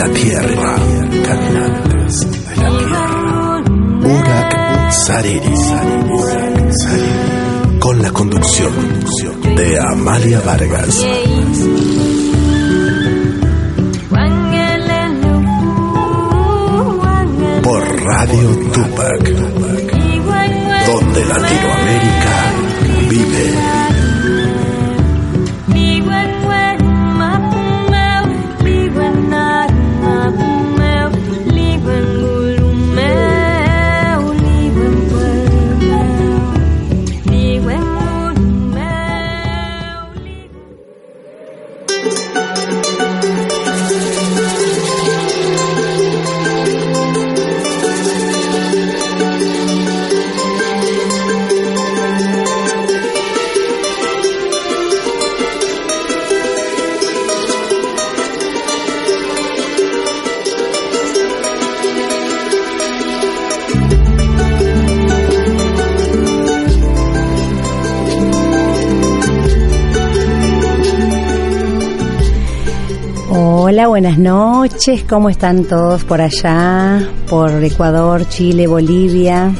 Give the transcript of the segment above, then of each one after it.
la tierra, caminantes de la tierra. Urak Sariri, con la conducción de Amalia Vargas. Por Radio Tupac, donde Latinoamérica vive. Noches. ¿Cómo están todos por allá? Por Ecuador, Chile, Bolivia,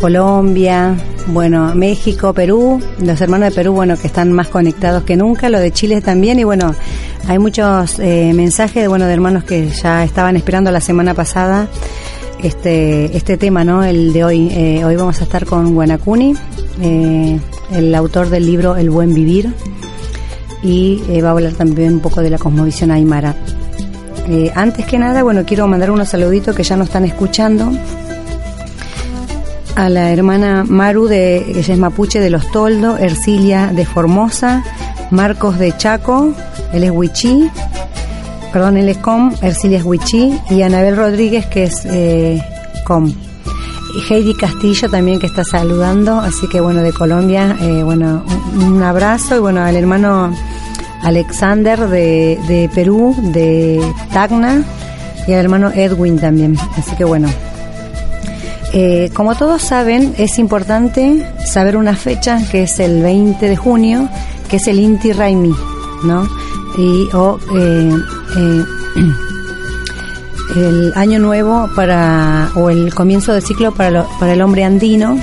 Colombia, bueno, México, Perú. Los hermanos de Perú, bueno, que están más conectados que nunca. Lo de Chile también. Y bueno, hay muchos eh, mensajes, bueno, de hermanos que ya estaban esperando la semana pasada este este tema, ¿no? El de hoy. Eh, hoy vamos a estar con Guanacuni, eh, el autor del libro El Buen Vivir y eh, va a hablar también un poco de la cosmovisión aymara. Eh, antes que nada, bueno, quiero mandar unos saluditos que ya nos están escuchando. A la hermana Maru, de, ella es mapuche de Los Toldos, Ercilia de Formosa, Marcos de Chaco, él es Huichí, perdón, él es Com, Ercilia es Huichí, y Anabel Rodríguez, que es eh, Com. Heidi Castillo también que está saludando, así que bueno, de Colombia, eh, bueno, un abrazo y bueno, al hermano Alexander de, de Perú, de Tacna, y al hermano Edwin también. Así que bueno. Eh, como todos saben, es importante saber una fecha que es el 20 de junio, que es el Inti Raimi, ¿no? Y o eh, eh, el año nuevo para o el comienzo del ciclo para, lo- para el hombre andino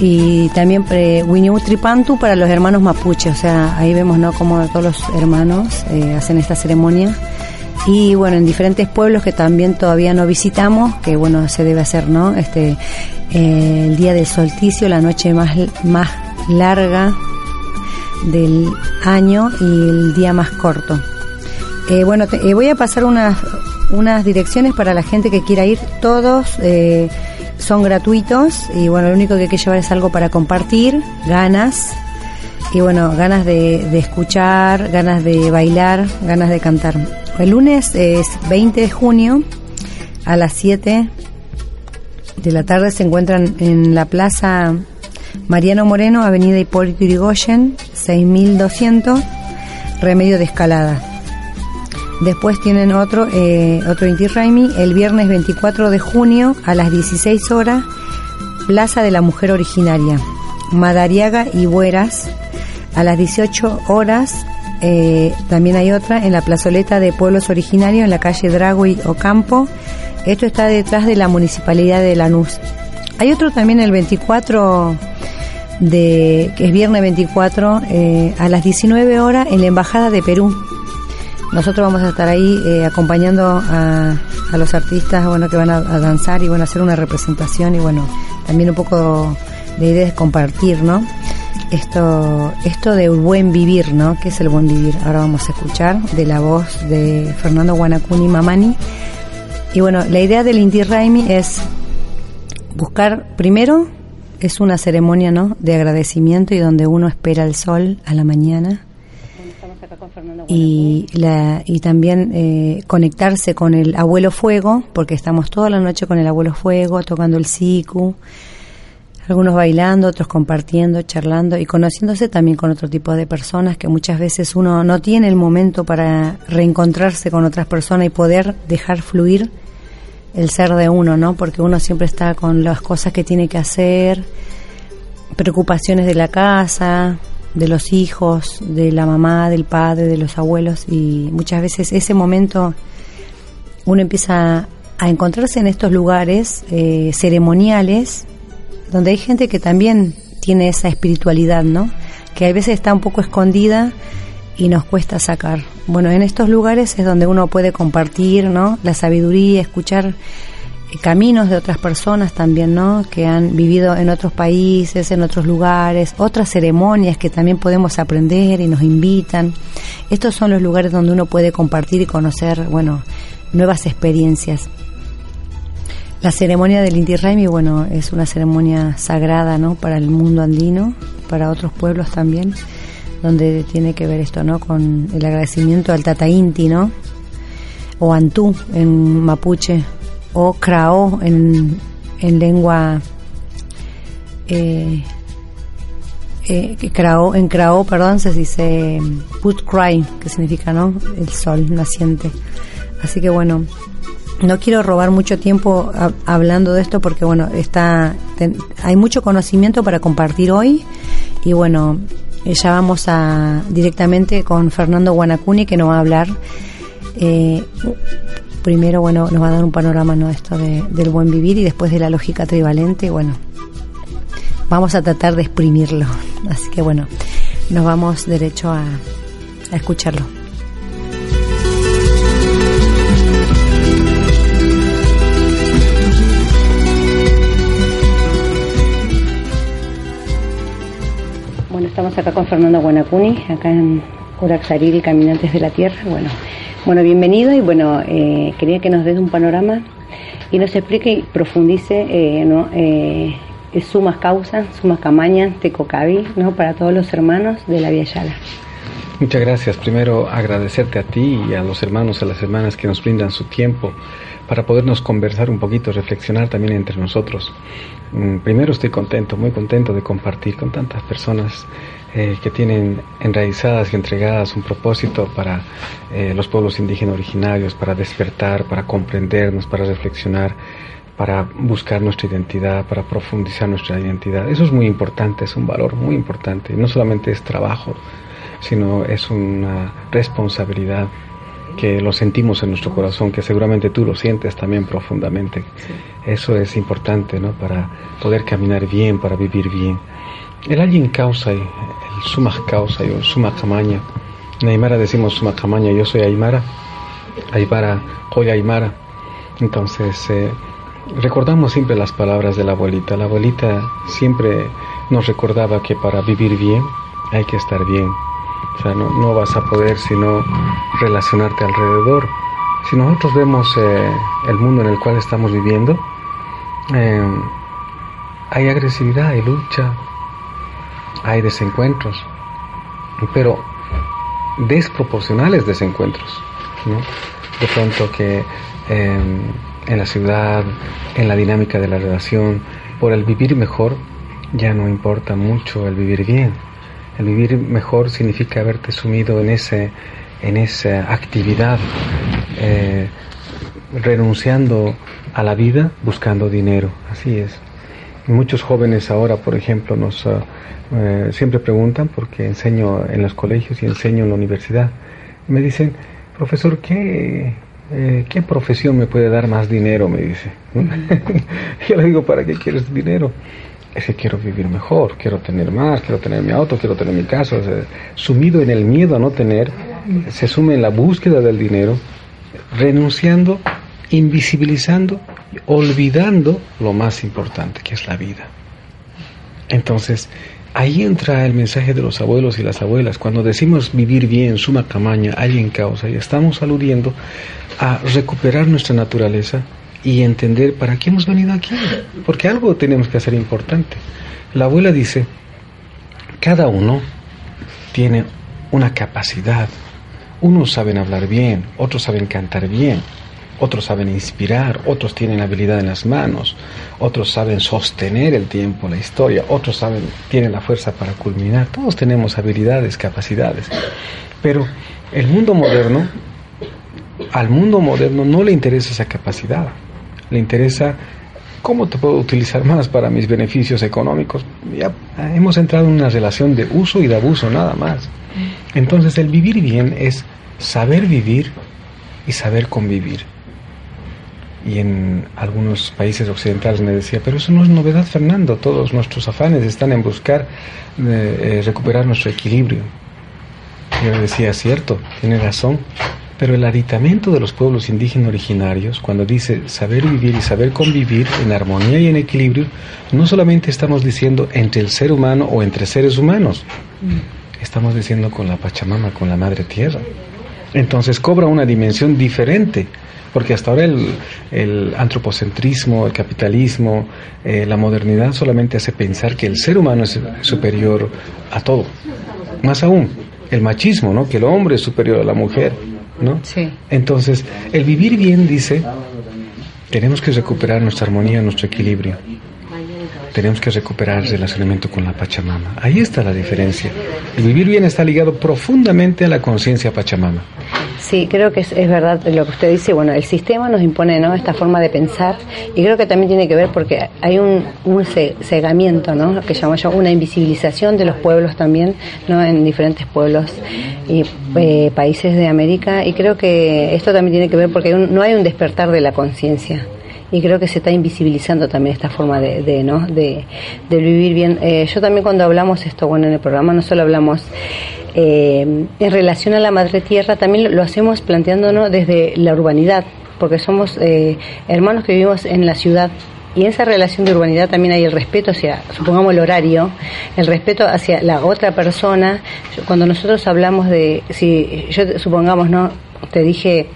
y también Tripantu para los hermanos mapuche, o sea, ahí vemos no como todos los hermanos eh, hacen esta ceremonia y bueno, en diferentes pueblos que también todavía no visitamos, que bueno, se debe hacer, ¿no? Este eh, el día del solsticio, la noche más más larga del año y el día más corto. Eh, bueno, te- eh, voy a pasar unas, unas direcciones para la gente que quiera ir. Todos son gratuitos y bueno, lo único que hay que llevar es algo para compartir, ganas y bueno, ganas de, de escuchar, ganas de bailar, ganas de cantar. El lunes es 20 de junio a las 7 de la tarde se encuentran en la plaza Mariano Moreno, Avenida Hipólito Yrigoyen, 6200, Remedio de Escalada. Después tienen otro, eh, otro Inti Raimi, el viernes 24 de junio a las 16 horas, Plaza de la Mujer Originaria, Madariaga y Bueras, a las 18 horas, eh, también hay otra en la plazoleta de pueblos originarios en la calle Dragui Ocampo. Esto está detrás de la municipalidad de Lanús. Hay otro también el 24 de que es viernes 24 eh, a las 19 horas en la embajada de Perú. Nosotros vamos a estar ahí eh, acompañando a, los artistas bueno que van a, a, danzar y bueno a hacer una representación y bueno también un poco de idea de compartir, ¿no? esto, esto de buen vivir, ¿no? ¿Qué es el buen vivir? Ahora vamos a escuchar de la voz de Fernando Guanacuni Mamani. Y bueno, la idea del Inti Raimi es buscar, primero, es una ceremonia, ¿no? De agradecimiento y donde uno espera el sol a la mañana. Y, la, y también eh, conectarse con el abuelo fuego, porque estamos toda la noche con el abuelo fuego, tocando el siku, algunos bailando, otros compartiendo, charlando y conociéndose también con otro tipo de personas que muchas veces uno no tiene el momento para reencontrarse con otras personas y poder dejar fluir el ser de uno, ¿no? Porque uno siempre está con las cosas que tiene que hacer, preocupaciones de la casa, de los hijos, de la mamá, del padre, de los abuelos y muchas veces ese momento uno empieza a encontrarse en estos lugares eh, ceremoniales donde hay gente que también tiene esa espiritualidad, ¿no? Que a veces está un poco escondida y nos cuesta sacar. Bueno, en estos lugares es donde uno puede compartir, ¿no? La sabiduría, escuchar caminos de otras personas también, ¿no? Que han vivido en otros países, en otros lugares, otras ceremonias que también podemos aprender y nos invitan. Estos son los lugares donde uno puede compartir y conocer, bueno, nuevas experiencias. La ceremonia del Inti Raimi, bueno, es una ceremonia sagrada, ¿no? Para el mundo andino, para otros pueblos también, donde tiene que ver esto, ¿no? Con el agradecimiento al Tata Inti, ¿no? O Antú en mapuche, o Krao en, en lengua. Eh, eh, en perdón, se dice Put Cry, que significa, ¿no? El sol naciente. Así que bueno, no quiero robar mucho tiempo hablando de esto porque bueno está hay mucho conocimiento para compartir hoy y bueno eh, ya vamos a directamente con Fernando Guanacuni que nos va a hablar eh, primero bueno nos va a dar un panorama no esto del buen vivir y después de la lógica trivalente bueno vamos a tratar de exprimirlo. Así que bueno nos vamos derecho a escucharlo. Estamos acá con Fernando Guanacuni, acá en Uraxariri, Caminantes de la Tierra. Bueno, bueno bienvenido y bueno, eh, quería que nos des un panorama y nos explique y profundice eh, ¿no? eh, sumas causas, sumas camañas, tecocabi, ¿no? para todos los hermanos de la Vía Yala. Muchas gracias. Primero agradecerte a ti y a los hermanos, a las hermanas que nos brindan su tiempo para podernos conversar un poquito, reflexionar también entre nosotros. Mm, primero estoy contento, muy contento de compartir con tantas personas eh, que tienen enraizadas y entregadas un propósito para eh, los pueblos indígenas originarios, para despertar, para comprendernos, para reflexionar, para buscar nuestra identidad, para profundizar nuestra identidad. Eso es muy importante, es un valor muy importante. No solamente es trabajo, sino es una responsabilidad que lo sentimos en nuestro corazón, que seguramente tú lo sientes también profundamente. Eso es importante, ¿no? Para poder caminar bien, para vivir bien. El alguien causa, el suma causa, el suma camaña. En Aymara decimos suma camaña, yo soy Aymara, Aymara, hoy Aymara. Entonces, eh, recordamos siempre las palabras de la abuelita. La abuelita siempre nos recordaba que para vivir bien hay que estar bien o sea, no, vas a poder sino relacionarte alrededor. Si nosotros vemos eh, el mundo en el cual estamos viviendo, eh, hay agresividad, hay lucha, hay desencuentros, pero desproporcionales desencuentros. De pronto que eh, en la ciudad, en la dinámica de la relación, por el vivir mejor, ya no importa mucho el vivir bien. El vivir mejor significa haberte sumido en ese en esa actividad, eh, renunciando a la vida buscando dinero. Así es. Muchos jóvenes ahora, por ejemplo, nos eh, siempre preguntan porque enseño en los colegios y enseño en la universidad. Me dicen, profesor, ¿qué, eh, ¿qué profesión me puede dar más dinero? Me dice. Yo le digo, ¿para qué quieres dinero? Es que quiero vivir mejor, quiero tener más, quiero tener mi auto, quiero tener mi casa. sumido en el miedo a no tener, se sume en la búsqueda del dinero, renunciando, invisibilizando, olvidando lo más importante, que es la vida. Entonces, ahí entra el mensaje de los abuelos y las abuelas. Cuando decimos vivir bien, suma camaña, hay en causa, y estamos aludiendo a recuperar nuestra naturaleza y entender para qué hemos venido aquí, porque algo tenemos que hacer importante. La abuela dice, cada uno tiene una capacidad, unos saben hablar bien, otros saben cantar bien, otros saben inspirar, otros tienen habilidad en las manos, otros saben sostener el tiempo, la historia, otros saben, tienen la fuerza para culminar, todos tenemos habilidades, capacidades, pero el mundo moderno, al mundo moderno no le interesa esa capacidad, le interesa cómo te puedo utilizar más para mis beneficios económicos. Ya hemos entrado en una relación de uso y de abuso, nada más. Entonces el vivir bien es saber vivir y saber convivir. Y en algunos países occidentales me decía, pero eso no es novedad, Fernando, todos nuestros afanes están en buscar eh, eh, recuperar nuestro equilibrio. Yo decía, cierto, tiene razón, pero el aditamento de los pueblos indígenas originarios, cuando dice saber vivir y saber convivir en armonía y en equilibrio, no solamente estamos diciendo entre el ser humano o entre seres humanos, estamos diciendo con la Pachamama, con la Madre Tierra. Entonces cobra una dimensión diferente, porque hasta ahora el, antropocentrismo, el capitalismo, eh, la modernidad solamente hace pensar que el ser humano es superior a todo. Más aún, el machismo, ¿no? que el hombre es superior a la mujer. ¿no? Sí. Entonces, el vivir bien dice, tenemos que recuperar nuestra armonía, nuestro equilibrio. Tenemos que recuperar el relacionamiento con la Pachamama. Ahí está la diferencia. El vivir bien está ligado profundamente a la conciencia Pachamama. Sí, creo que es, verdad lo que usted dice. Bueno, el sistema nos impone ¿no? esta forma de pensar y creo que también tiene que ver porque hay un, un cegamiento, ¿no? lo que llamo yo una invisibilización de los pueblos también ¿no? en diferentes pueblos y eh, países de América y creo que esto también tiene que ver porque no hay un despertar de la conciencia y creo que se está invisibilizando también esta forma de, de ¿no? de, de vivir bien. Eh, yo también cuando hablamos esto, bueno, en el programa no solo hablamos eh, en relación a la madre tierra también lo, hacemos planteándonos desde la urbanidad, porque somos eh, hermanos que vivimos en la ciudad. Y en esa relación de urbanidad también hay el respeto hacia, supongamos, el horario, el respeto hacia la otra persona. Cuando nosotros hablamos de, si yo supongamos, ¿no? Te dije,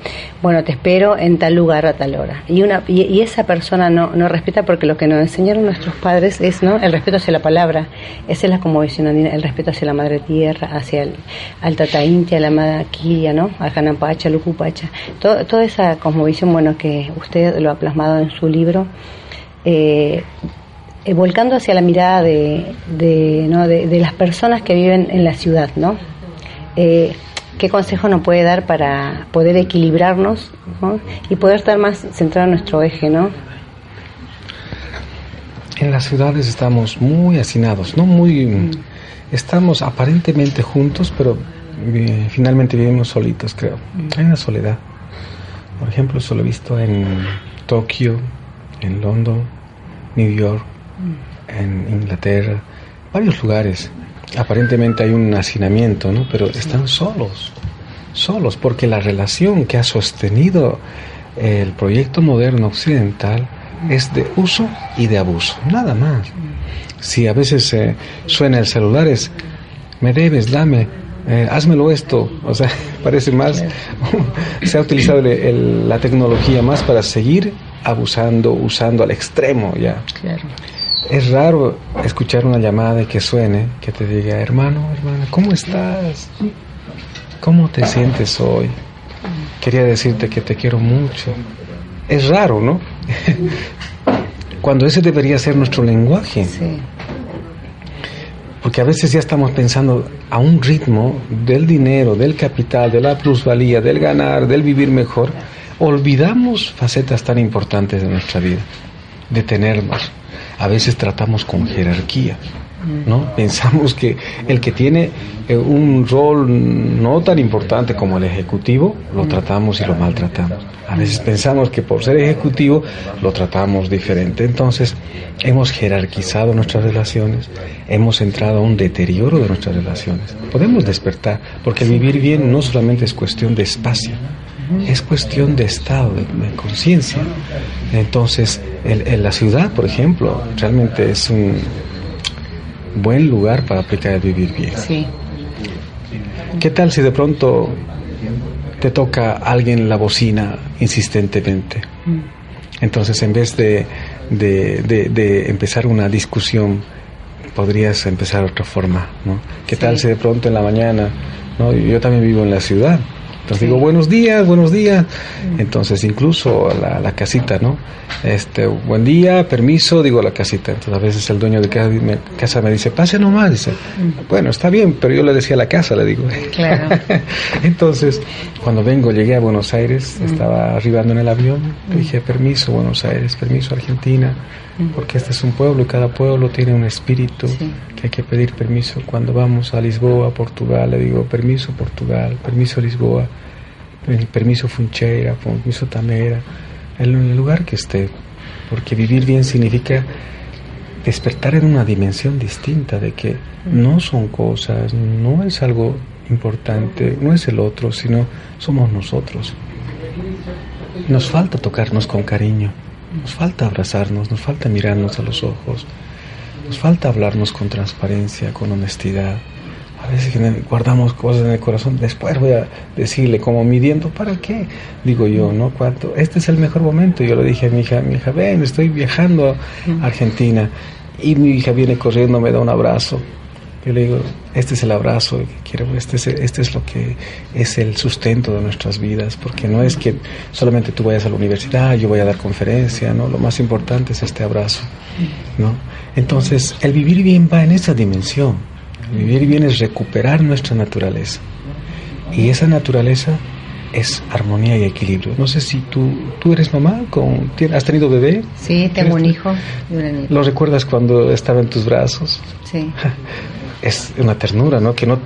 bueno, te espero en tal lugar a tal hora. Y, una, y, esa persona no, no, respeta porque lo que nos enseñaron nuestros padres es ¿no? el respeto hacia la palabra. Esa es la conmovisión andina, el respeto hacia la madre tierra, hacia el al Tata Intia, la madre Kiria, ¿no? al Janapacha, al Ucupacha. Todo, toda esa cosmovisión, bueno, que usted lo ha plasmado en su libro. Eh, eh, volcando hacia la mirada de, de, ¿no? de, de, las personas que viven en la ciudad, ¿no? Eh, ¿Qué consejo nos puede dar para poder equilibrarnos y poder estar más centrado en nuestro eje, ¿no? En las ciudades estamos muy hacinados, ¿no? Muy, mm. estamos aparentemente juntos, pero eh, finalmente vivimos solitos, creo. Mm. Hay una soledad. Por ejemplo, eso lo he visto en Tokio, en London, New York, mm. en Inglaterra, varios lugares aparentemente hay un hacinamiento, ¿no? Pero están solos, solos, porque la relación que ha sostenido el proyecto moderno occidental es de uso y de abuso, nada más. Si a veces eh, suena el celular es, me debes, dame, eh, házmelo esto, o sea, parece más, se ha utilizado la tecnología más para seguir abusando, usando al extremo ya. Claro. Es raro escuchar una llamada de que suene, que te diga, hermano, hermana, ¿cómo estás? ¿Cómo te sientes hoy? Quería decirte que te quiero mucho. Es raro, ¿no? Cuando ese debería ser nuestro lenguaje. porque a veces ya estamos pensando a un ritmo del dinero, del capital, de la plusvalía, del ganar, del vivir mejor, olvidamos facetas tan importantes de nuestra vida, detenernos. A veces tratamos con jerarquía. ¿no? Pensamos que el que tiene eh, un rol no tan importante como el ejecutivo, lo tratamos y lo maltratamos. A veces pensamos que por ser ejecutivo lo tratamos diferente. Entonces, hemos jerarquizado nuestras relaciones, hemos entrado a un deterioro de nuestras relaciones. Podemos despertar, porque vivir bien no solamente es cuestión de espacio, es cuestión de estado, de, conciencia. Entonces, en la ciudad, por ejemplo, realmente es un buen lugar para aplicar el vivir bien. Sí. ¿Qué tal si de pronto te toca alguien la bocina insistentemente? Mm. Entonces, en vez de, de, empezar una discusión, podrías empezar de otra forma, ¿no? ¿Qué tal si de pronto en la mañana, ¿no? Yo también vivo en la ciudad, entonces digo, buenos días, buenos días. Entonces incluso la, la, casita, ¿no? Este, buen día, permiso, digo la casita. Entonces a veces el dueño de casa me dice, pase nomás. Dice, bueno, está bien, pero yo le decía la casa, le digo. Claro. Entonces, cuando vengo, llegué a Buenos Aires, estaba arribando en el avión, dije, permiso Buenos Aires, permiso Argentina, porque este es un pueblo y cada pueblo tiene un espíritu que hay que pedir permiso. Cuando vamos a Lisboa, Portugal, le digo, permiso Portugal, permiso Lisboa el permiso Funcheira, permiso Tamera, en el lugar que esté, porque vivir bien significa despertar en una dimensión distinta de que no son cosas, no es algo importante, no es el otro, sino somos nosotros. Nos falta tocarnos con cariño, nos falta abrazarnos, nos falta mirarnos a los ojos, nos falta hablarnos con transparencia, con honestidad a veces guardamos cosas en el corazón, después voy a decirle como midiendo, ¿para qué? Digo yo, ¿no? ¿Cuánto? Este es el mejor momento. Yo le dije a mi hija, mi hija, ven, estoy viajando a Argentina. Y mi hija viene corriendo, me da un abrazo. Yo le digo, este es el abrazo que quiero, este es, este es lo que es el sustento de nuestras vidas, porque no es que solamente tú vayas a la universidad, yo voy a dar conferencia, ¿no? Lo más importante es este abrazo, ¿no? Entonces, el vivir bien va en esa dimensión Vivir bien es recuperar nuestra naturaleza. Y esa naturaleza es armonía y equilibrio. No sé si tú, tú eres mamá, con, ¿has tenido bebé? Sí, tengo un hijo ¿Lo recuerdas cuando estaba en tus brazos? Sí. Es una ternura, ¿no? Que no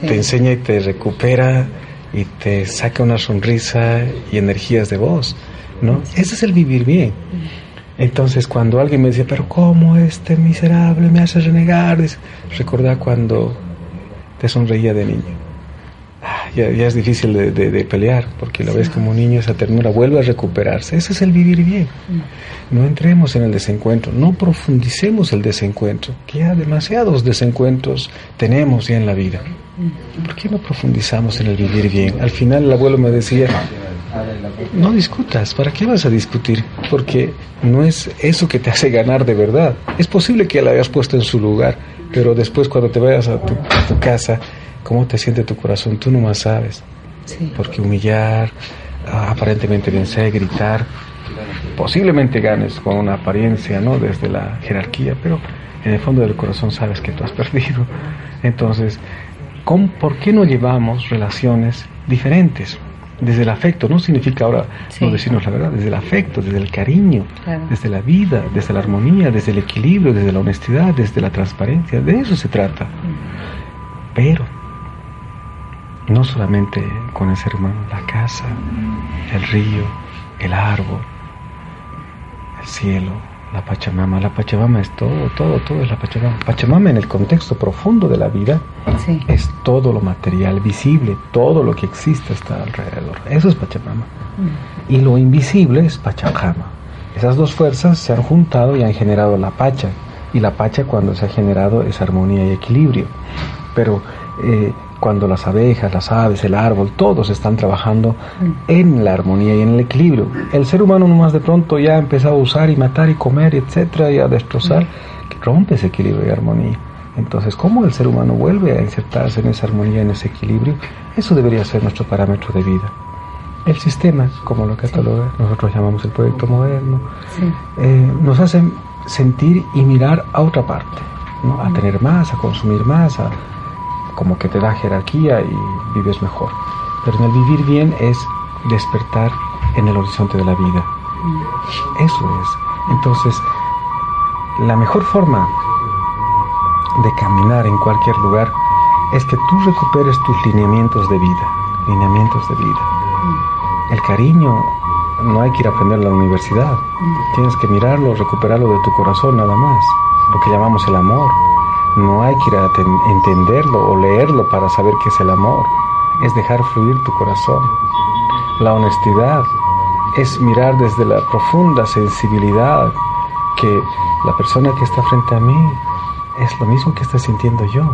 te enseña y te recupera y te saca una sonrisa y energías de voz, ¿no? Ese es el vivir bien. Entonces cuando alguien me decía, pero ¿cómo este miserable me hace renegar? Recordá cuando te sonreía de niño. Ah, ya, es difícil de, pelear porque lo ves como niño, esa ternura vuelve a recuperarse. Ese es el vivir bien. Mm. No entremos en el desencuentro, no profundicemos el desencuentro, que ya demasiados desencuentros tenemos ya en la vida. Mm. ¿Por qué no profundizamos en el vivir bien? Al final el abuelo me decía, no discutas, ¿para qué vas a discutir? Porque no es eso que te hace ganar de verdad. Es posible que la hayas puesto en su lugar, pero después cuando te vayas a tu, casa, ¿cómo te siente tu corazón? Tú no más sabes. Porque humillar, ah, aparentemente vencer, gritar, posiblemente ganes con una apariencia, ¿no? Desde la jerarquía, pero en el fondo del corazón sabes que tú has perdido. Entonces, ¿por qué no llevamos relaciones diferentes? Desde el afecto, no significa ahora no decirnos la verdad, desde el afecto, desde el cariño, desde la vida, desde la armonía, desde el equilibrio, desde la honestidad, desde la transparencia, de eso se trata. Pero no solamente con el ser humano, la casa, el río, el árbol, el cielo, la Pachamama. La Pachamama es todo, todo, todo es la Pachamama. Pachamama en el contexto profundo de la vida es todo lo material visible, todo lo que existe está alrededor. Eso es Pachamama. Mm. Y lo invisible es Pachamama. Esas dos fuerzas se han juntado y han generado la Pacha. Y la Pacha cuando se ha generado es armonía y equilibrio. Pero eh, cuando las abejas, las aves, el árbol, todos están trabajando en la armonía y en el equilibrio. El ser humano nomás de pronto ya ha empezado a usar y matar y comer, etcétera, y a destrozar, que rompe ese equilibrio y armonía. Entonces, ¿cómo el ser humano vuelve a insertarse en esa armonía, en ese equilibrio? Eso debería ser nuestro parámetro de vida. El sistema, como lo cataloga, nosotros llamamos el proyecto moderno, eh, nos hace sentir y mirar a otra parte ¿no? a tener más, a consumir más, a, como que te da jerarquía y vives mejor. Pero en el vivir bien es despertar en el horizonte de la vida. Eso es. Entonces, la mejor forma de caminar en cualquier lugar es que tú recuperes tus lineamientos de vida, lineamientos de vida. El cariño no hay que ir a aprender en la universidad. Tienes que mirarlo, recuperarlo de tu corazón nada más. Lo que llamamos el amor. No hay que ir a entenderlo o leerlo para saber qué es el amor. Es dejar fluir tu corazón. La honestidad es mirar desde la profunda sensibilidad que la persona que está frente a mí es lo mismo que está sintiendo yo,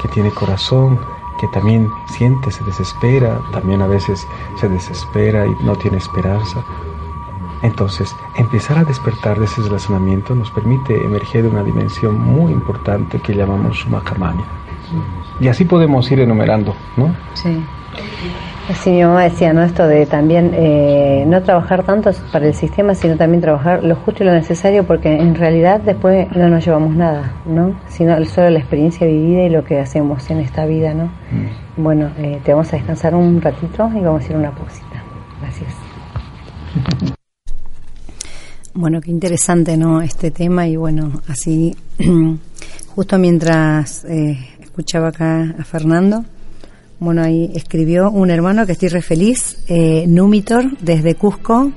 que tiene corazón, que también siente, se desespera, también a veces se desespera y no tiene esperanza. Entonces, empezar a despertar de ese relacionamiento nos permite emerger de una dimensión muy importante que llamamos Mahamaya. Y así podemos ir enumerando, ¿no? Sí. Así mi mamá decía, ¿no? Esto de también eh, no trabajar tanto para el sistema, sino también trabajar lo justo y lo necesario, porque en realidad después no nos llevamos nada, ¿no? Sino solo la experiencia vivida y lo que hacemos en esta vida, ¿no? Mm. Bueno, eh, te vamos a descansar un ratito y vamos a ir a una pausita. Gracias. Bueno, qué interesante, ¿no? Este tema y bueno, así, justo mientras eh, escuchaba acá a Fernando, bueno, ahí escribió un hermano que estoy re feliz, eh, Numitor, desde Cusco,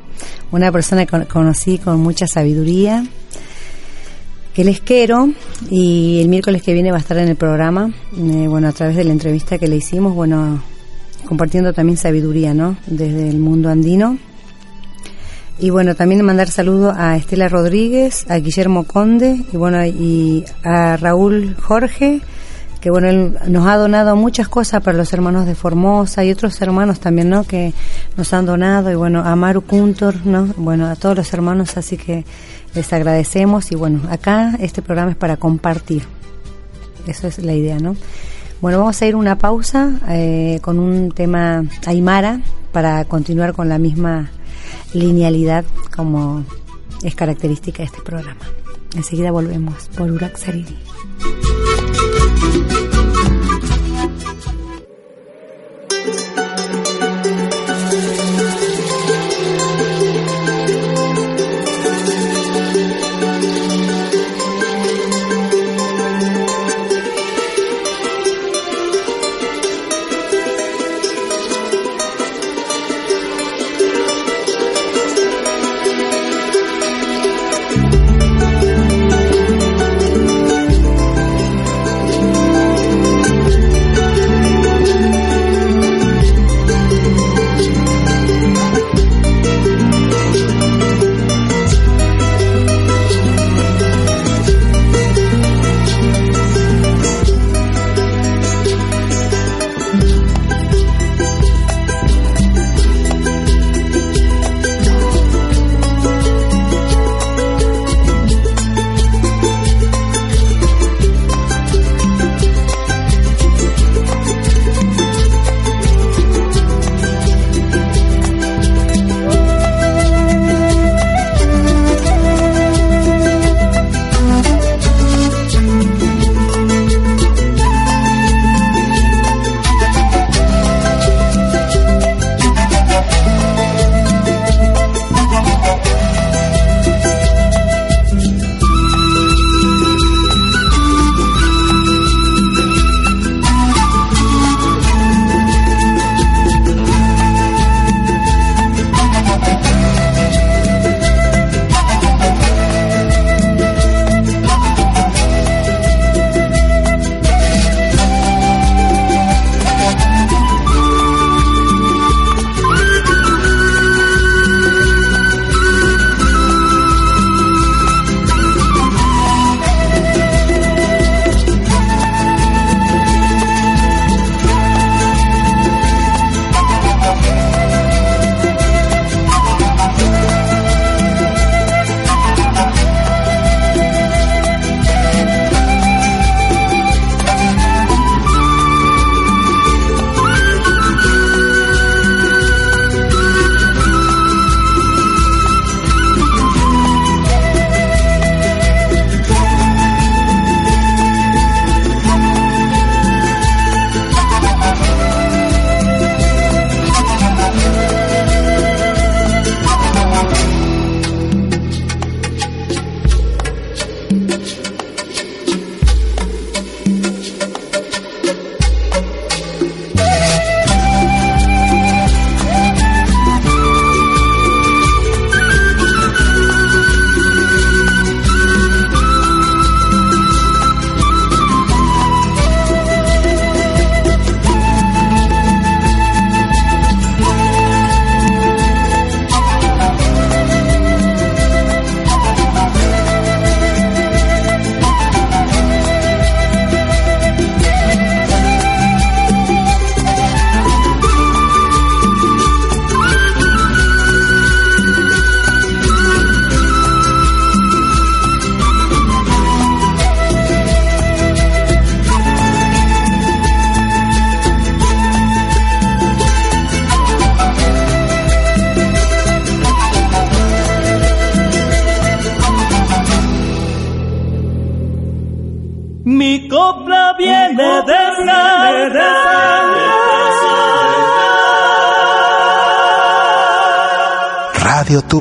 una persona que conocí con mucha sabiduría, que les quiero y el miércoles que viene va a estar en el programa, eh, bueno, a través de la entrevista que le hicimos, bueno, compartiendo también sabiduría, ¿no? Desde el mundo andino. Y bueno, también mandar saludos a Estela Rodríguez, a Guillermo Conde y bueno, y a Raúl Jorge que bueno, él nos ha donado muchas cosas para los hermanos de Formosa y otros hermanos también, ¿no? Que nos han donado y bueno, a Maru Kuntor, ¿no? Bueno, a todos los hermanos, así que les agradecemos y bueno, acá este programa es para compartir. Eso es la idea, ¿no? Bueno, vamos a ir una pausa eh, con un tema aymara para continuar con la misma linealidad como es característica de este programa. Enseguida volvemos por Urak Sariri.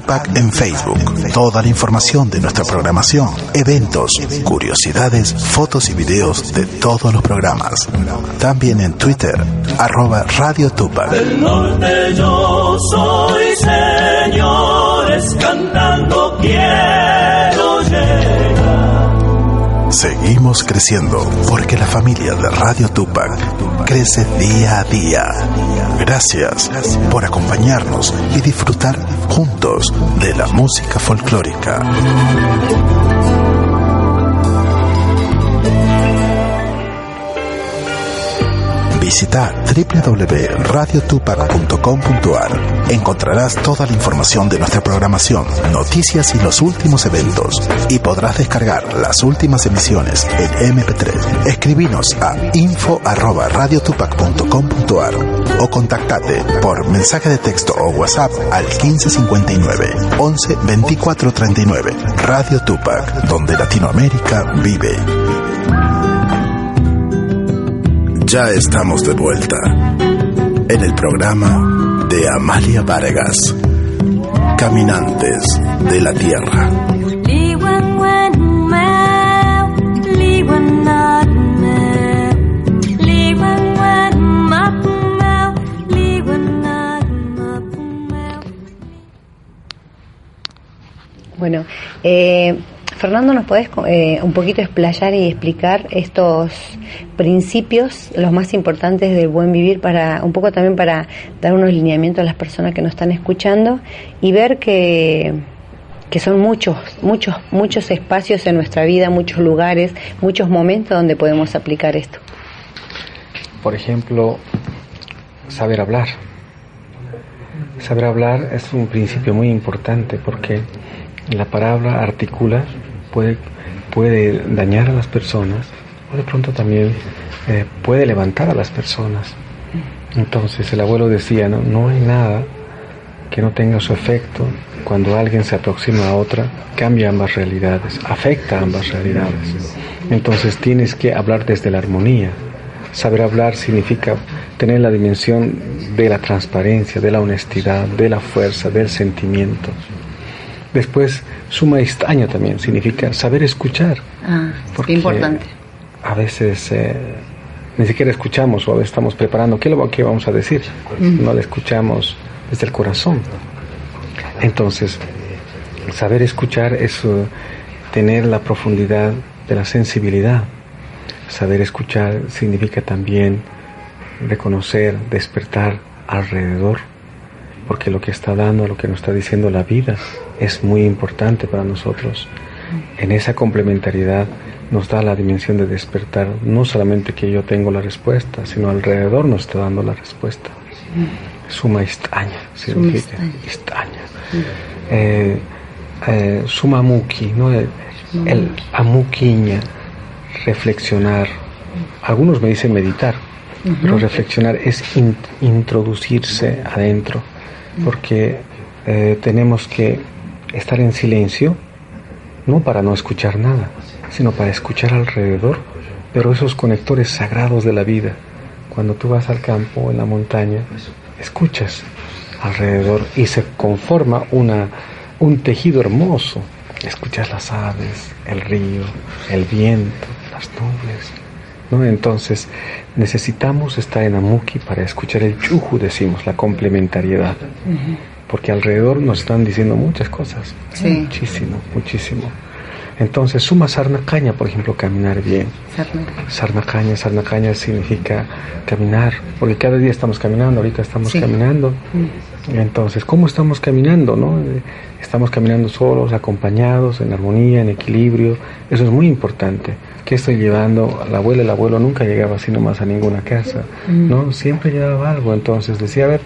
Tupac en Facebook. Toda la información de nuestra programación, eventos, curiosidades, fotos y videos de todos los programas. También en Twitter, arroba Radio Tupac. Del norte yo soy señores, cantando quiero llegar. Seguimos creciendo porque la familia de Radio Tupac crece día a día. Gracias por acompañarnos y disfrutar juntos de la música folclórica. Visita www.radiotupac.com.ar. Encontrarás toda la información de nuestra programación, noticias y los últimos eventos. Y podrás descargar las últimas emisiones en MP3. Escribinos a info.radiotupac.com.ar o contactate por mensaje de texto o WhatsApp al 1559 11 24 39. Radio Tupac, donde Latinoamérica vive. Ya estamos de vuelta en el programa de Amalia Vargas, Caminantes de la Tierra. Bueno, eh, Fernando, ¿nos podés eh, un poquito explayar y explicar estos principios, los más importantes del buen vivir, para un poco también para dar unos lineamientos a las personas que nos están escuchando y ver que, que son muchos, muchos, muchos espacios en nuestra vida, muchos lugares, muchos momentos donde podemos aplicar esto? Por ejemplo, saber hablar. Saber hablar es un principio muy importante porque la palabra articula, puede, puede dañar a las personas o de pronto también eh, puede levantar a las personas. Entonces el abuelo decía, ¿no? no hay nada que no tenga su efecto cuando alguien se aproxima a otra, cambia ambas realidades, afecta ambas realidades. Entonces tienes que hablar desde la armonía. Saber hablar significa tener la dimensión de la transparencia, de la honestidad, de la fuerza, del sentimiento. Después, suma estaño también significa saber escuchar. Ah, qué importante. A veces eh, ni siquiera escuchamos o a veces estamos preparando qué, lo, qué vamos a decir. No le escuchamos desde el corazón. Entonces, saber escuchar es uh, tener la profundidad de la sensibilidad. Saber escuchar significa también reconocer, despertar alrededor porque lo que está dando, lo que nos está diciendo la vida es muy importante para nosotros. En esa complementariedad nos da la dimensión de despertar, no solamente que yo tengo la respuesta, sino alrededor nos está dando la respuesta. Suma istaña, significa istaña. Eh, eh, suma muki, ¿no? el, el amuquiña, reflexionar. Algunos me dicen meditar, pero reflexionar es introducirse adentro porque eh, tenemos que estar en silencio, no para no escuchar nada, sino para escuchar alrededor, pero esos conectores sagrados de la vida. Cuando tú vas al campo, en la montaña, escuchas alrededor y se conforma una, un tejido hermoso. Escuchas las aves, el río, el viento, las nubes. ¿No? Entonces necesitamos estar en Amuki para escuchar el yuju, decimos, la complementariedad. Porque alrededor nos están diciendo muchas cosas. Muchísimo, muchísimo. Entonces, suma sarnacaña, por ejemplo, caminar bien. Sarnacaña, sarnacaña significa caminar, porque cada día estamos caminando, ahorita estamos caminando. Mm. Entonces, ¿cómo estamos caminando? No? Estamos caminando solos, acompañados, en armonía, en equilibrio. Eso es muy importante. ¿Qué estoy llevando? La abuela, el abuelo nunca llegaba así nomás a ninguna casa, mm. ¿no? Siempre llevaba algo. Entonces decía, a ver,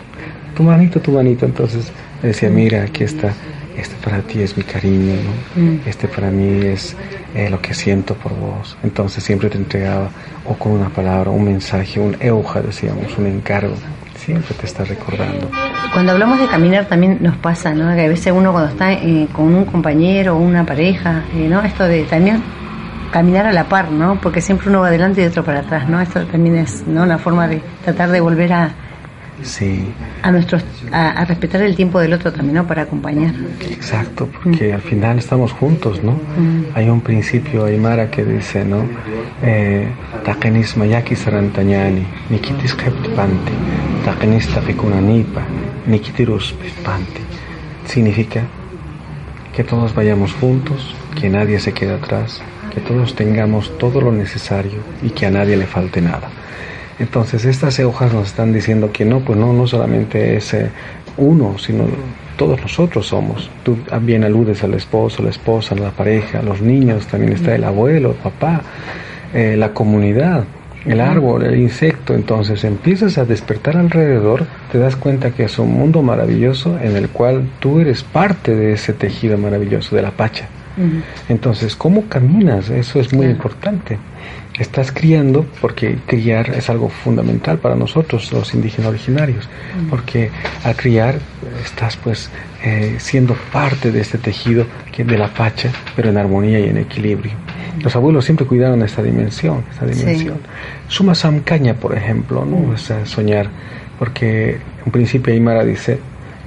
tu manito, tu manito. Entonces decía, mira, aquí está este para ti es mi cariño, ¿no? Mm. este para mí es eh, lo que siento por vos. Entonces siempre te entregaba o con una palabra, un mensaje, un euja, decíamos, un encargo. Siempre te está recordando. Cuando hablamos de caminar también nos pasa, ¿no? Que a veces uno cuando está eh, con un compañero o una pareja, eh, ¿no? Esto de también caminar a la par, ¿no? Porque siempre uno va adelante y otro para atrás, ¿no? Esto también es ¿no? una forma de tratar de volver a, Sí, a nuestros a, a respetar el tiempo del otro también, ¿no? Para acompañar. exacto, porque al final estamos juntos, ¿no? Hay un principio aymara que dice, ¿no? Eh, Takenis mayaki sarantañani, nikitis panti, takenis takikunanipa, nikitirus panti. Significa que todos vayamos juntos, que nadie se quede atrás, que todos tengamos todo lo necesario y que a nadie le falte nada. Entonces estas hojas nos están diciendo que no, pues no, no solamente es eh, uno, sino todos nosotros somos. Tú bien aludes al esposo, la esposa, la pareja, los niños, también está el abuelo, el papá, eh, la comunidad, el árbol, el insecto. Entonces empiezas a despertar alrededor, te das cuenta que es un mundo maravilloso en el cual tú eres parte de ese tejido maravilloso, de la pacha. Entonces, ¿cómo caminas? Eso es muy importante. Estás criando, porque criar es algo fundamental para nosotros, los indígenas originarios, porque al criar estás pues eh, siendo parte de este tejido que de la pacha, pero en armonía y en equilibrio. Los abuelos siempre cuidaron esta dimensión, esta dimensión. Suma Samcaña, por ejemplo, ¿no? O sea, soñar, porque en principio Aymara dice,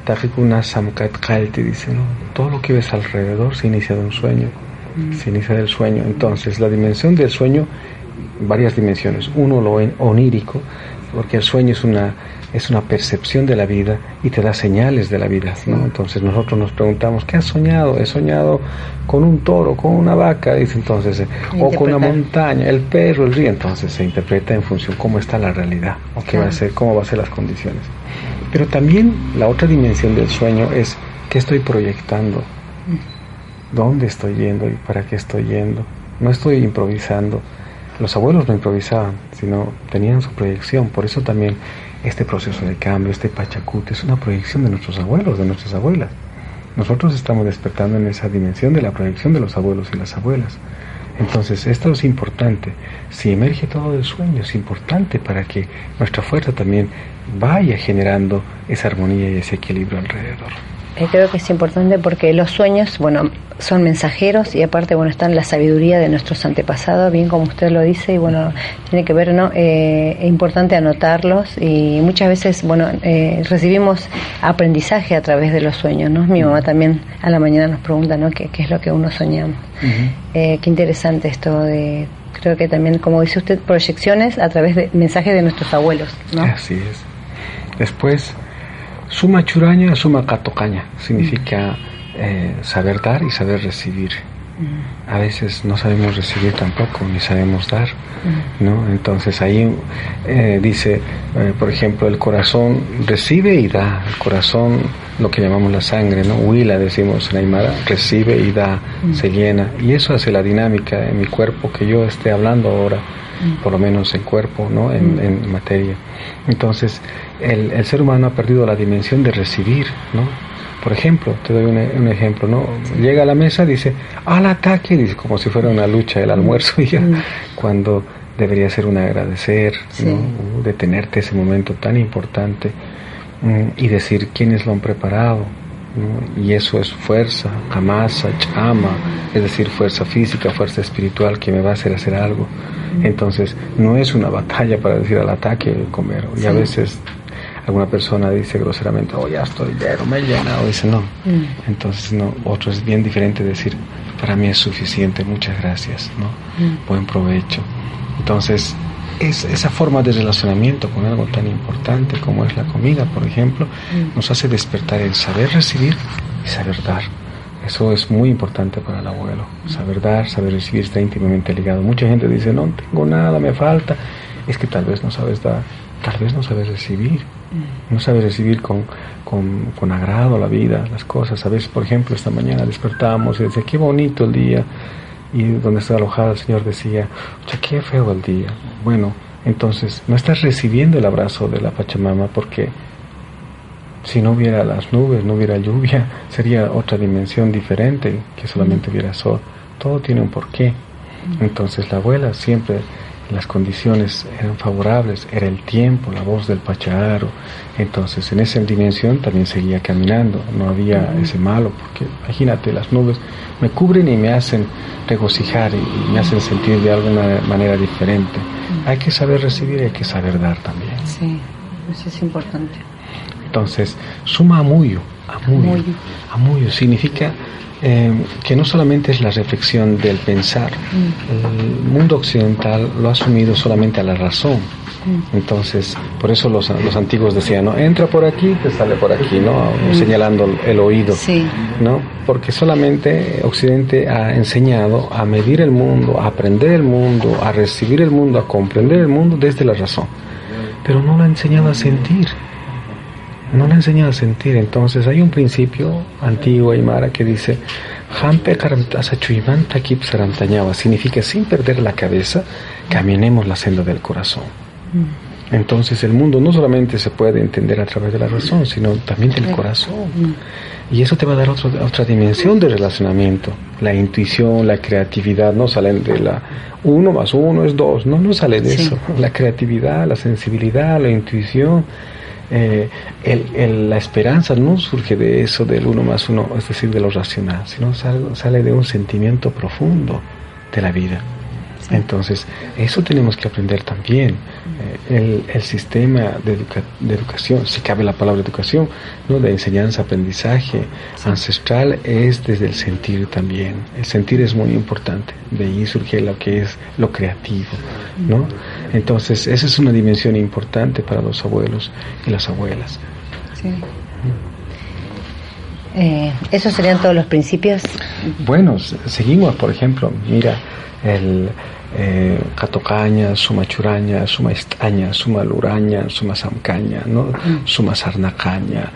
Tajikuna Samkat Kalti, dice, ¿no? Todo lo que ves alrededor se inicia de un sueño, se inicia del sueño. Entonces, la dimensión del sueño, varias dimensiones. Uno, lo en- onírico, porque el sueño es una, es una percepción de la vida y te da señales de la vida, ¿no? Entonces, nosotros nos preguntamos, ¿qué has soñado? He soñado con un toro, con una vaca, dice entonces, eh, o con una montaña, el perro, el río. Entonces, se interpreta en función cómo está la realidad, o qué va a ser, cómo va a ser las condiciones. Pero también la otra dimensión del sueño es qué estoy proyectando, dónde estoy yendo y para qué estoy yendo. No estoy improvisando. Los abuelos no improvisaban, sino tenían su proyección. Por eso también este proceso de cambio, este pachacute, es una proyección de nuestros abuelos, de nuestras abuelas. Nosotros estamos despertando en esa dimensión de la proyección de los abuelos y las abuelas. Entonces, esto es importante. Si emerge todo del sueño, es importante para que nuestra fuerza también vaya generando esa armonía y ese equilibrio alrededor. Eh, creo que es importante porque los sueños, bueno, son mensajeros y aparte, bueno, están la sabiduría de nuestros antepasados, bien como usted lo dice, y bueno, tiene que ver, ¿no? Eh, es importante anotarlos y muchas veces, bueno, eh, recibimos aprendizaje a través de los sueños, ¿no? Mi mamá también a la mañana nos pregunta, ¿no? ¿Qué, qué es lo que uno soñamos? Eh, qué interesante esto de, creo que también, como dice usted, proyecciones a través de mensajes de nuestros abuelos, ¿no? Así es. Después, suma churaña, suma catocaña, significa eh, saber dar y saber recibir. A veces no sabemos recibir tampoco, ni sabemos dar, ¿no? Entonces ahí eh, dice, eh, por ejemplo, el corazón recibe y da, el corazón, lo que llamamos la sangre, ¿no? Huila, decimos en Aymara, recibe y da, se llena, y eso hace la dinámica en mi cuerpo que yo esté hablando ahora, por lo menos en cuerpo, ¿no? En, en materia. Entonces, el, el ser humano ha perdido la dimensión de recibir, ¿no? Por ejemplo, te doy un, un ejemplo, ¿no? Llega a la mesa, dice, al ataque, dice, como si fuera una lucha, el almuerzo, ya, cuando debería ser un agradecer, ¿no? Uh, Detenerte ese momento tan importante mm, y decir quiénes lo han preparado, ¿no? Y eso es fuerza, amasa, chama, es decir, fuerza física, fuerza espiritual que me va a hacer hacer algo. Entonces, no es una batalla para decir al ataque comer. Y a veces alguna persona dice groseramente, oh, ya estoy lleno, me he llenado. Dice, no. Entonces, no. Otro es bien diferente decir, para mí es suficiente, muchas gracias, ¿no? Buen provecho. Entonces, es, esa forma de relacionamiento con algo tan importante como es la comida, por ejemplo, nos hace despertar el saber recibir y saber dar. Eso es muy importante para el abuelo. Saber dar, saber recibir está íntimamente ligado. Mucha gente dice, no tengo nada, me falta. Es que tal vez no sabes dar, tal vez no sabes recibir. No sabes recibir con, con, con agrado la vida, las cosas. A veces, por ejemplo, esta mañana despertamos y decía, qué bonito el día. Y donde estaba alojada el Señor decía, qué feo el día. Bueno, entonces no estás recibiendo el abrazo de la Pachamama porque si no hubiera las nubes, no hubiera lluvia, sería otra dimensión diferente, que solamente hubiera sol. Todo tiene un porqué. Entonces la abuela siempre las condiciones eran favorables, era el tiempo, la voz del Pacharo. Entonces, en esa dimensión también seguía caminando, no había ese malo, porque imagínate, las nubes me cubren y me hacen regocijar y, me hacen sentir de alguna manera diferente. Hay que saber recibir y hay que saber dar también. Sí, eso es importante. Entonces, suma amuyo, amuyo, amuyo significa eh, que no solamente es la reflexión del pensar, el mundo occidental lo ha asumido solamente a la razón. Entonces, por eso los, los antiguos decían, ¿no? Entra por aquí, te sale por aquí, ¿no? Señalando el oído, ¿no? Porque solamente Occidente ha enseñado a medir el mundo, a aprender el mundo, a recibir el mundo, a comprender el mundo desde la razón. Pero no lo ha enseñado a sentir no le enseñado a sentir. Entonces hay un principio antiguo aymara que dice, significa sin perder la cabeza, caminemos la senda del corazón. Mm. Entonces el mundo no solamente se puede entender a través de la razón, sino también del corazón. Mm. Y eso te va a dar otra dimensión de relacionamiento. La intuición, la creatividad no salen de la uno más uno es dos, no, no sale de eso. La creatividad, la sensibilidad, la intuición eh, el, la esperanza no surge de eso, del uno más uno, es decir, de lo racional, sino sale, de un sentimiento profundo de la vida. Entonces, eso tenemos que aprender también. Eh, el, sistema de, educación, si cabe la palabra educación, ¿no? de enseñanza, aprendizaje ancestral es desde el sentir también. El sentir es muy importante. De ahí surge lo que es lo creativo. ¿no? Entonces, esa es una dimensión importante para los abuelos y las abuelas. Sí. Eh, ¿Esos serían todos los principios? Bueno, seguimos, por ejemplo, mira, el eh, Catocaña, Suma Churaña, Suma Estaña, Suma Luraña, Suma Samcaña, ¿no? Mm. Suma Sarnacaña.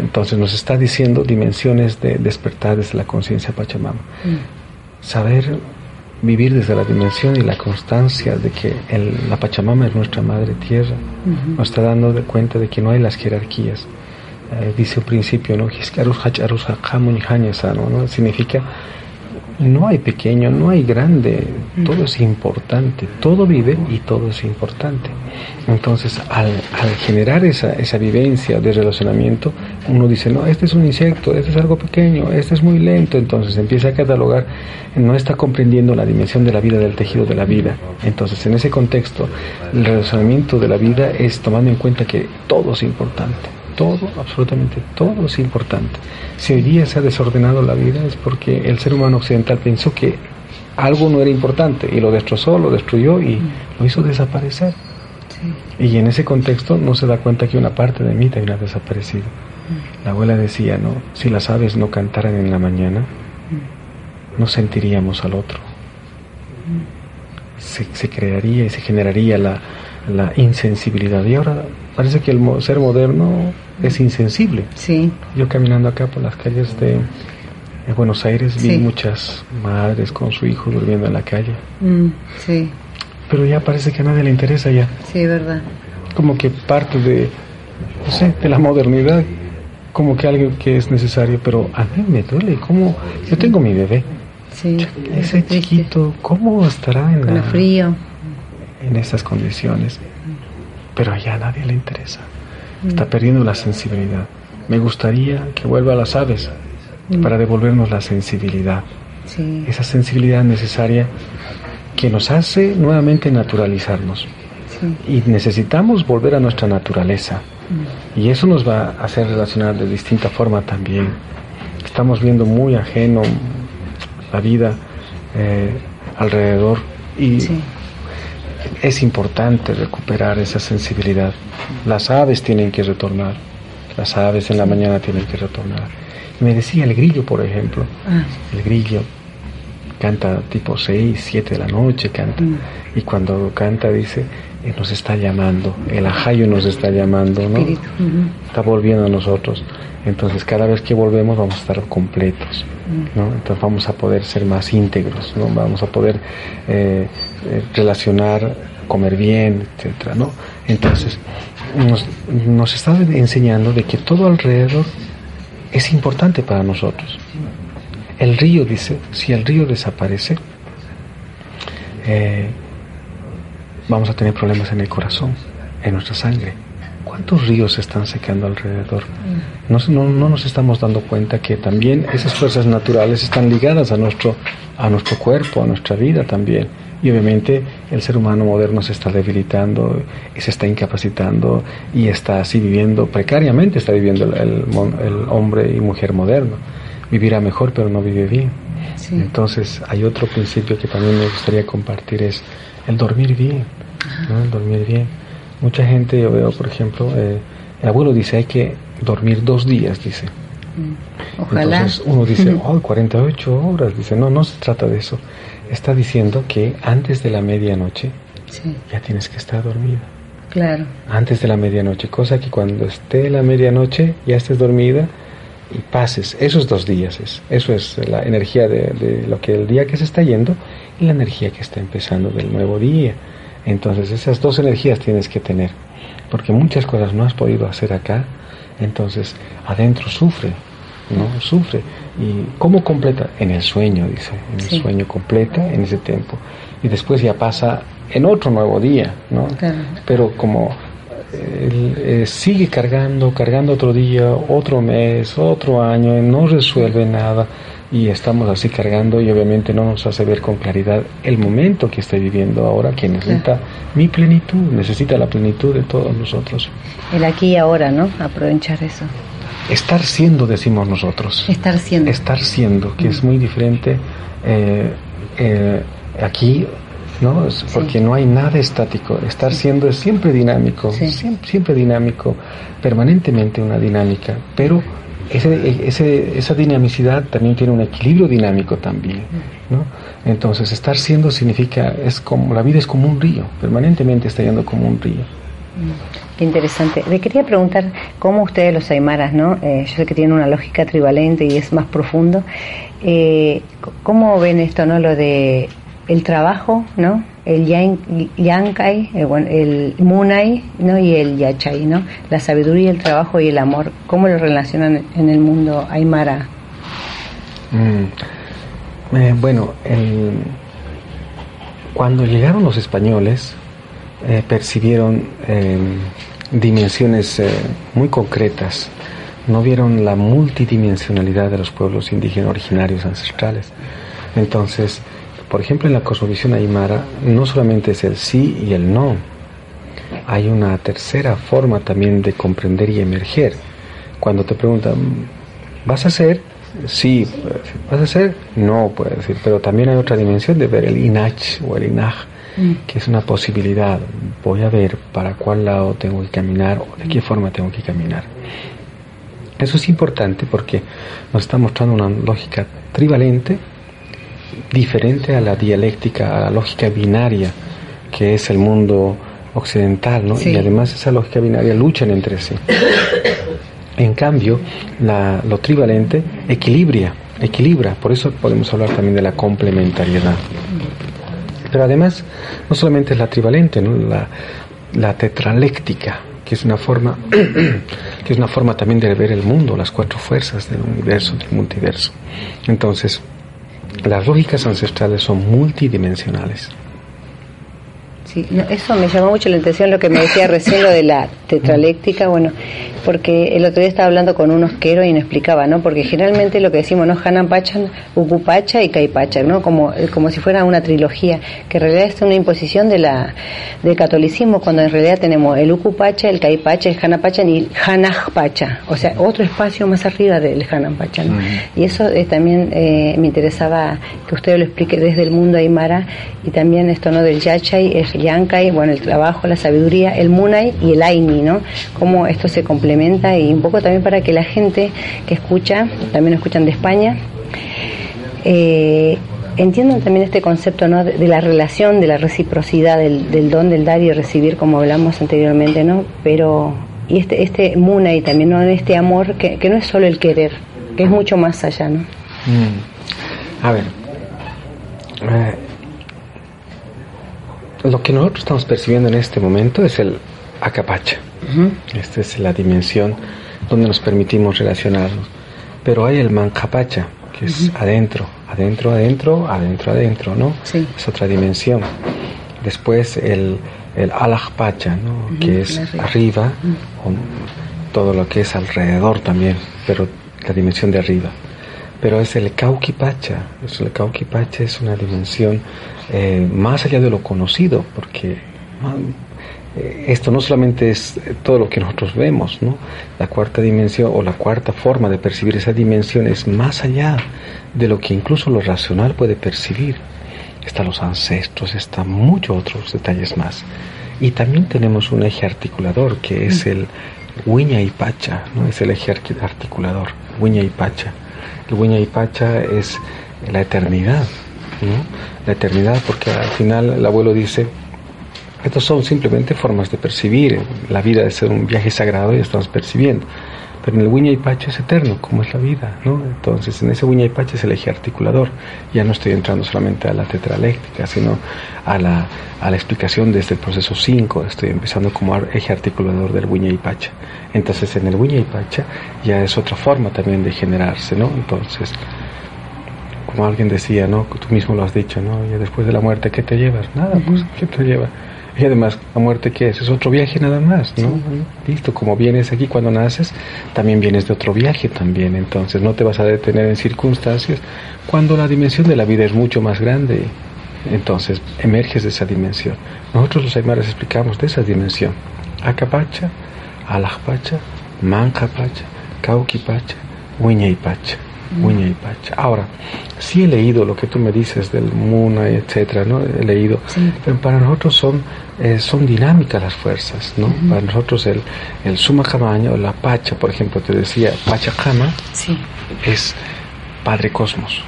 Entonces nos está diciendo dimensiones de despertar desde la conciencia Pachamama. Mm. Saber vivir desde la dimensión y la constancia de que la Pachamama es nuestra madre tierra, nos está dando de cuenta de que no hay las jerarquías. Eh, dice un principio, ¿no? ¿no? Significa no hay pequeño, no hay grande, todo es importante, todo vive y todo es importante. Entonces, al, generar esa, esa vivencia de relacionamiento, uno dice, no, este es un insecto, este es algo pequeño, este es muy lento, entonces empieza a catalogar, no está comprendiendo la dimensión de la vida, del tejido de la vida. Entonces, en ese contexto, el relacionamiento de la vida es tomando en cuenta que todo es importante todo, absolutamente todo es importante. Si hoy día se ha desordenado la vida es porque el ser humano occidental pensó que algo no era importante y lo destrozó, lo destruyó y lo hizo desaparecer. Y en ese contexto no se da cuenta que una parte de mí también ha desaparecido. La abuela decía, no, si las aves no cantaran en la mañana, no sentiríamos al otro. Se, se crearía y se generaría la, la insensibilidad. Y ahora parece que el ser moderno es insensible. Sí. Yo caminando acá por las calles de, Buenos Aires vi muchas madres con su hijo durmiendo en la calle. Mm, sí. Pero ya parece que a nadie le interesa ya. Sí, verdad. Como que parte de, no sé, de la modernidad, como que algo que es necesario, pero a mí me duele. ¿Cómo? Yo tengo mi bebé. Sí. Ese chiquito, ¿cómo estará en Con el frío? En estas condiciones. Pero allá a nadie le interesa está perdiendo la sensibilidad. Me gustaría que vuelva a las aves mm. para devolvernos la sensibilidad. Esa sensibilidad necesaria que nos hace nuevamente naturalizarnos. Y necesitamos volver a nuestra naturaleza. Mm. Y eso nos va a hacer relacionar de distinta forma también. Estamos viendo muy ajeno la vida eh, alrededor y es importante recuperar esa sensibilidad. Las aves tienen que retornar, las aves en la mañana tienen que retornar. me decía el grillo, por ejemplo, ah. el grillo canta tipo 6, 7 de la noche, canta, mm. y cuando canta dice, eh, nos está llamando, el ajayo nos está llamando, ¿no? Está volviendo a nosotros. Entonces cada vez que volvemos vamos a estar completos, ¿no? Mm. Entonces vamos a poder ser más íntegros, ¿no? Vamos a poder eh, eh, relacionar, comer bien, etcétera, ¿no? Entonces nos, nos está enseñando de que todo alrededor es importante para nosotros. El río dice, si el río desaparece, eh, vamos a tener problemas en el corazón, en nuestra sangre. ¿Cuántos ríos se están secando alrededor? No, no, no, nos estamos dando cuenta que también esas fuerzas naturales están ligadas a nuestro, a nuestro cuerpo, a nuestra vida también. Y obviamente el ser humano moderno se está debilitando se está incapacitando y está así viviendo, precariamente está viviendo el, el, hombre y mujer moderno. Vivirá mejor pero no vive bien. Entonces hay otro principio que también me gustaría compartir, es el dormir bien. ¿no? El dormir bien Mucha gente, yo veo, por ejemplo, eh, el abuelo dice hay que dormir dos días, dice. Mm, ojalá. Entonces uno dice, oh, 48 horas. Dice, no, no se trata de eso. Está diciendo que antes de la medianoche ya tienes que estar dormida. Claro. Antes de la medianoche, cosa que cuando esté la medianoche ya estés dormida y pases esos dos días. Es, eso es la energía de, de lo que el día que se está yendo y la energía que está empezando del nuevo día. Entonces esas dos energías tienes que tener, porque muchas cosas no has podido hacer acá, entonces adentro sufre, ¿no? Sufre. ¿Y cómo completa? En el sueño, dice, en el sueño completa en ese tiempo. Y después ya pasa en otro nuevo día, ¿no? Pero como eh, sigue cargando, cargando otro día, otro mes, otro año, no resuelve nada y estamos así cargando y obviamente no nos hace ver con claridad el momento que estoy viviendo ahora, que necesita mi plenitud, necesita la plenitud de todos nosotros. El aquí y ahora, ¿no? Aprovechar eso. Estar siendo, decimos nosotros. Estar siendo. Estar siendo, que es muy diferente eh, eh, aquí, ¿no? Porque no hay nada estático. Estar siendo es siempre dinámico, siempre, siempre dinámico, permanentemente una dinámica, pero ese, ese, esa dinamicidad también tiene un equilibrio dinámico también, ¿no? Entonces, estar siendo significa, es como, la vida es como un río, permanentemente está yendo como un río. Qué interesante. Le quería preguntar cómo ustedes los aymaras, ¿no? Eh, yo sé que tienen una lógica trivalente y es más profundo. Eh, ¿Cómo ven esto, no? Lo de el trabajo, ¿no? el yankai, el, el munai ¿no? y el yachai, ¿no? la sabiduría, el trabajo y el amor. ¿Cómo lo relacionan en el mundo aymara? Mm. Eh, bueno, cuando llegaron los españoles, eh, percibieron em, dimensiones eh, muy concretas, no vieron la multidimensionalidad de los pueblos indígenas originarios ancestrales. Entonces, por ejemplo, en la cosmovisión aymara no solamente es el sí y el no, hay una tercera forma también de comprender y emerger. Cuando te preguntan, ¿vas a hacer? Sí, ¿vas a hacer? No, puede decir, pero también hay otra dimensión de ver el inach o el inaj. Que es una posibilidad. Voy a ver para cuál lado tengo que caminar o de qué forma tengo que caminar. Eso es importante porque nos está mostrando una lógica trivalente diferente a la dialéctica, a la lógica binaria que es el mundo occidental, ¿no? Y además esa lógica binaria luchan entre sí. En cambio, la, lo trivalente equilibra, equilibra, por eso podemos hablar también de la complementariedad. Pero además, no solamente es la trivalente, la, la tetraléctica, que es una forma que es una forma también de ver el mundo, las cuatro fuerzas del universo, del multiverso. Entonces, las lógicas ancestrales son multidimensionales. Sí, eso me llamó mucho la atención lo que me decía recién, lo de la tetraléctica, bueno, porque el otro día estaba hablando con un osquero y me explicaba, ¿no? Porque generalmente lo que decimos, ¿no? Hanan Pachan, Ucupacha y Caipacha, ¿no? Como, como si fuera una trilogía, que en realidad es una imposición de la, del catolicismo, cuando en realidad tenemos el Ucupacha, el Caipacha, el Hanapachan y el Hanajpacha, o sea, otro espacio más arriba del Hanapachan. Y eso eh, también eh, me interesaba que usted lo explique desde el mundo aymara y también esto, ¿no? Del Yachay, el Yankai, bueno, el trabajo, la sabiduría, el Munay y el Aini, ¿no? Cómo esto se complementa y un poco también para que la gente que escucha, también escuchan de España, eh, entiendan también este concepto ¿no? de, la relación, de la reciprocidad, del, don del dar y recibir, como hablamos anteriormente, ¿no? Pero, y este, este Muna y también ¿no? este amor que, no es solo el querer, que es mucho más allá, ¿no? Mm. A ver, eh, lo que nosotros estamos percibiendo en este momento es el acapacha. Esta es la dimensión donde nos permitimos relacionarnos. Pero hay el mancapacha, que es adentro, adentro, adentro, adentro, adentro, ¿no? Sí. Es otra dimensión. Después el el Alajpacha, ¿no? que es arriba, todo lo que es alrededor también, pero la dimensión de arriba. Pero es el Cauquipacha, el Cauquipacha es una dimensión eh, más allá de lo conocido, porque eh, esto no solamente es todo lo que nosotros vemos, ¿no? La cuarta dimensión o la cuarta forma de percibir esa dimensión es más allá de lo que incluso lo racional puede percibir. Están los ancestros, están muchos otros detalles más. Y también tenemos un eje articulador que es el Wiña y Pacha, ¿no? Es el eje articulador, Wiña y Pacha. El Wiña y Pacha es la eternidad, La eternidad, porque al final el abuelo dice, estos son simplemente formas de percibir. La vida de ser un viaje sagrado y estamos percibiendo. Pero en el Wiña y Pacha es eterno, como es la vida, ¿no? Entonces, en ese Wiña y Pacha es el eje articulador. Ya no estoy entrando solamente a la tetraléctica, sino a la, a la explicación desde el proceso 5. Estoy empezando como eje articulador del Wiña y Pacha. Entonces, en el Wiña y Pacha ya es otra forma también de generarse, ¿no? Entonces, como alguien decía, ¿no? Tú mismo lo has dicho, ¿no? Y después de la muerte, ¿qué te llevas? Nada, pues, ¿qué te lleva? Y además, la muerte, ¿qué es? Es otro viaje nada más, ¿no? Listo, como vienes aquí cuando naces, también vienes de otro viaje también. Entonces, no te vas a detener en circunstancias cuando la dimensión de la vida es mucho más grande. Entonces, emerges de esa dimensión. Nosotros los aymaras explicamos de esa dimensión. Acapacha, Alajpacha, Mancapacha, Cauquipacha, Huiñaipacha. Uña y Pacha. Ahora, sí he leído lo que tú me dices del Muna, etcétera, ¿no? He leído, pero para nosotros son, eh, son dinámicas las fuerzas, ¿no? Para nosotros el, el Suma o la Pacha, por ejemplo, te decía, Pachacama sí. es Padre Cosmos,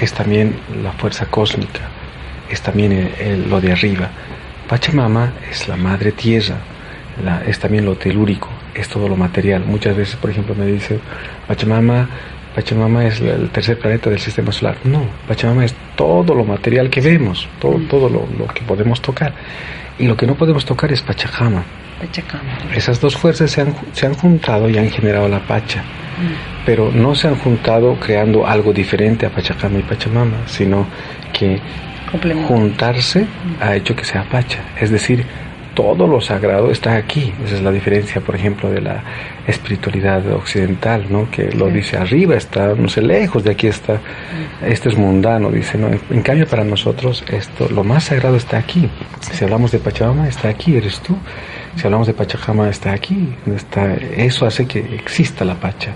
es también la fuerza cósmica, es también lo de arriba. Pachamama es la Madre Tierra, la, es también lo telúrico, es todo lo material. Muchas veces, por ejemplo, me dice, Pachamama Pachamama es el tercer planeta del sistema solar. No, Pachamama es todo lo material que vemos, todo, mm. todo lo, que podemos tocar. Y lo que no podemos tocar es Pachacama. Esas dos fuerzas se han, se han, juntado y han generado la Pacha. Mm. Pero no se han juntado creando algo diferente a Pachacama y Pachamama, sino que juntarse ha hecho que sea Pacha. Es decir, todo lo sagrado está aquí. Esa es la diferencia, por ejemplo, de la espiritualidad occidental, ¿no? Que lo dice arriba, está, no sé, lejos de aquí está, esto es mundano, dice, ¿no? En, cambio, para nosotros, esto, lo más sagrado está aquí. Si hablamos de Pachamama, está aquí, eres tú. Si hablamos de Pachacama, está aquí. Está, eso hace que exista la Pacha.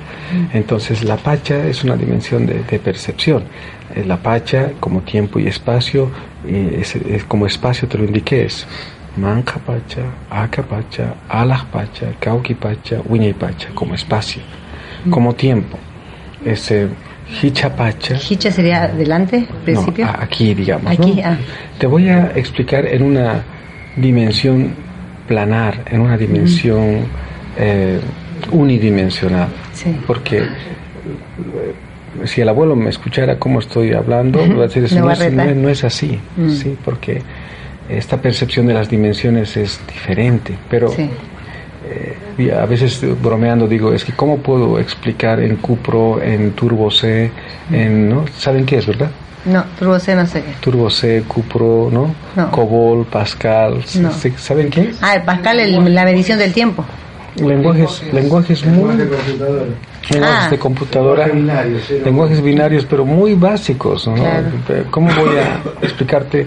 Entonces, la Pacha es una dimensión de, percepción. Eh, la Pacha, como tiempo y espacio, eh, es, como espacio te lo indiqué, es Mancapacha, Acapacha, Alajpacha, Cauquipacha, Huiñaypacha, como espacio, como tiempo. Ese Hichapacha. ¿Hicha sería adelante, principio? aquí, digamos. Aquí, ah. Te voy a explicar en una dimensión planar, en una dimensión eh, unidimensional. Sí. Porque eh, si el abuelo me escuchara cómo estoy hablando, va a decir, no, no, es, así, mm. sí, porque esta percepción de las dimensiones es diferente, pero eh, a veces bromeando digo, es que ¿cómo puedo explicar en Cupro, en Turbo C, en, ¿no? ¿Saben qué es, verdad? No, Turbo C no sé qué. Turbo C, Cupro, ¿no? Cobol, Pascal, ¿saben qué es? Ah, el Pascal es la medición del tiempo. Lenguajes, lenguajes muy... Lenguajes de computadora, lenguajes binarios, pero muy básicos, ¿no? ¿Cómo voy a explicarte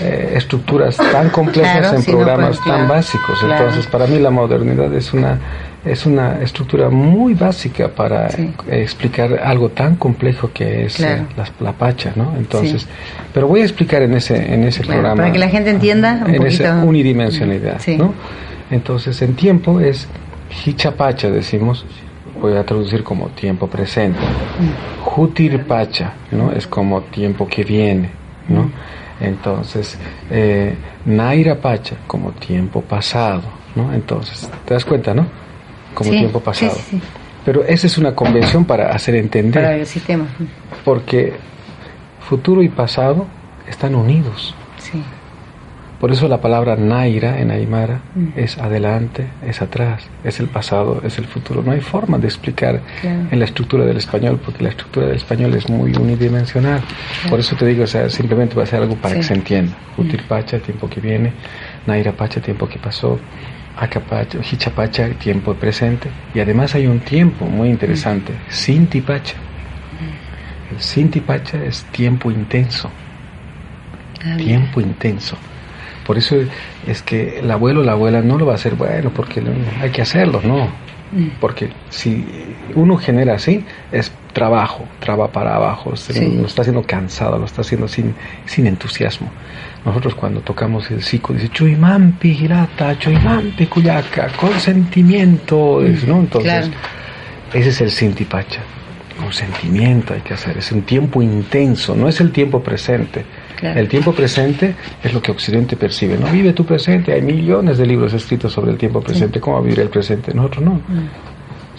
eh, estructuras tan complejas en programas tan básicos. Entonces, para mí la modernidad es una es una estructura muy básica para explicar algo tan complejo que es eh, la, pacha, ¿no? Entonces, pero voy a explicar en ese en ese programa para que la gente entienda un en esa unidimensionalidad, ¿no? Entonces, en tiempo es hichapacha decimos, voy a traducir como tiempo presente. Mm. Jutirpacha, ¿no? Es como tiempo que viene, ¿no? Entonces, eh, Naira Pacha como tiempo pasado, ¿no? Entonces, ¿te das cuenta, no? Como tiempo pasado. Pero esa es una convención para hacer entender. Para el sistema. Porque futuro y pasado están unidos. Por eso la palabra Naira en Aymara mm. es adelante, es atrás, es el pasado, es el futuro. No hay forma de explicar en la estructura del español, porque la estructura del español es muy unidimensional. Por eso te digo, o sea, simplemente va a ser algo para que se entienda. Mm. tiempo que viene, Naira Pacha, tiempo que pasó, Acapacha, Hichapacha, tiempo presente. Y además hay un tiempo muy interesante, Sinti Pacha. El Sinti Pacha es tiempo intenso. Ah, tiempo intenso. Por eso es que el abuelo o la abuela no lo va a hacer bueno porque hay que hacerlo, no. Mm. Porque si uno genera así, es trabajo, traba para abajo, se- Sí. lo está haciendo cansado, lo está haciendo sin, sin entusiasmo. Nosotros cuando tocamos el psico, dice Chuimampi, Girata, Chuimampi, Cuyaca, con sentimiento, es, ¿no? Entonces, Claro. ese es el Sintipacha. Con sentimiento hay que hacer, es un tiempo intenso, no es el tiempo presente. Claro. El tiempo presente es lo que Occidente percibe. No vive tu presente. Hay millones de libros escritos sobre el tiempo presente. ¿Cómo vivir el presente? Nosotros no.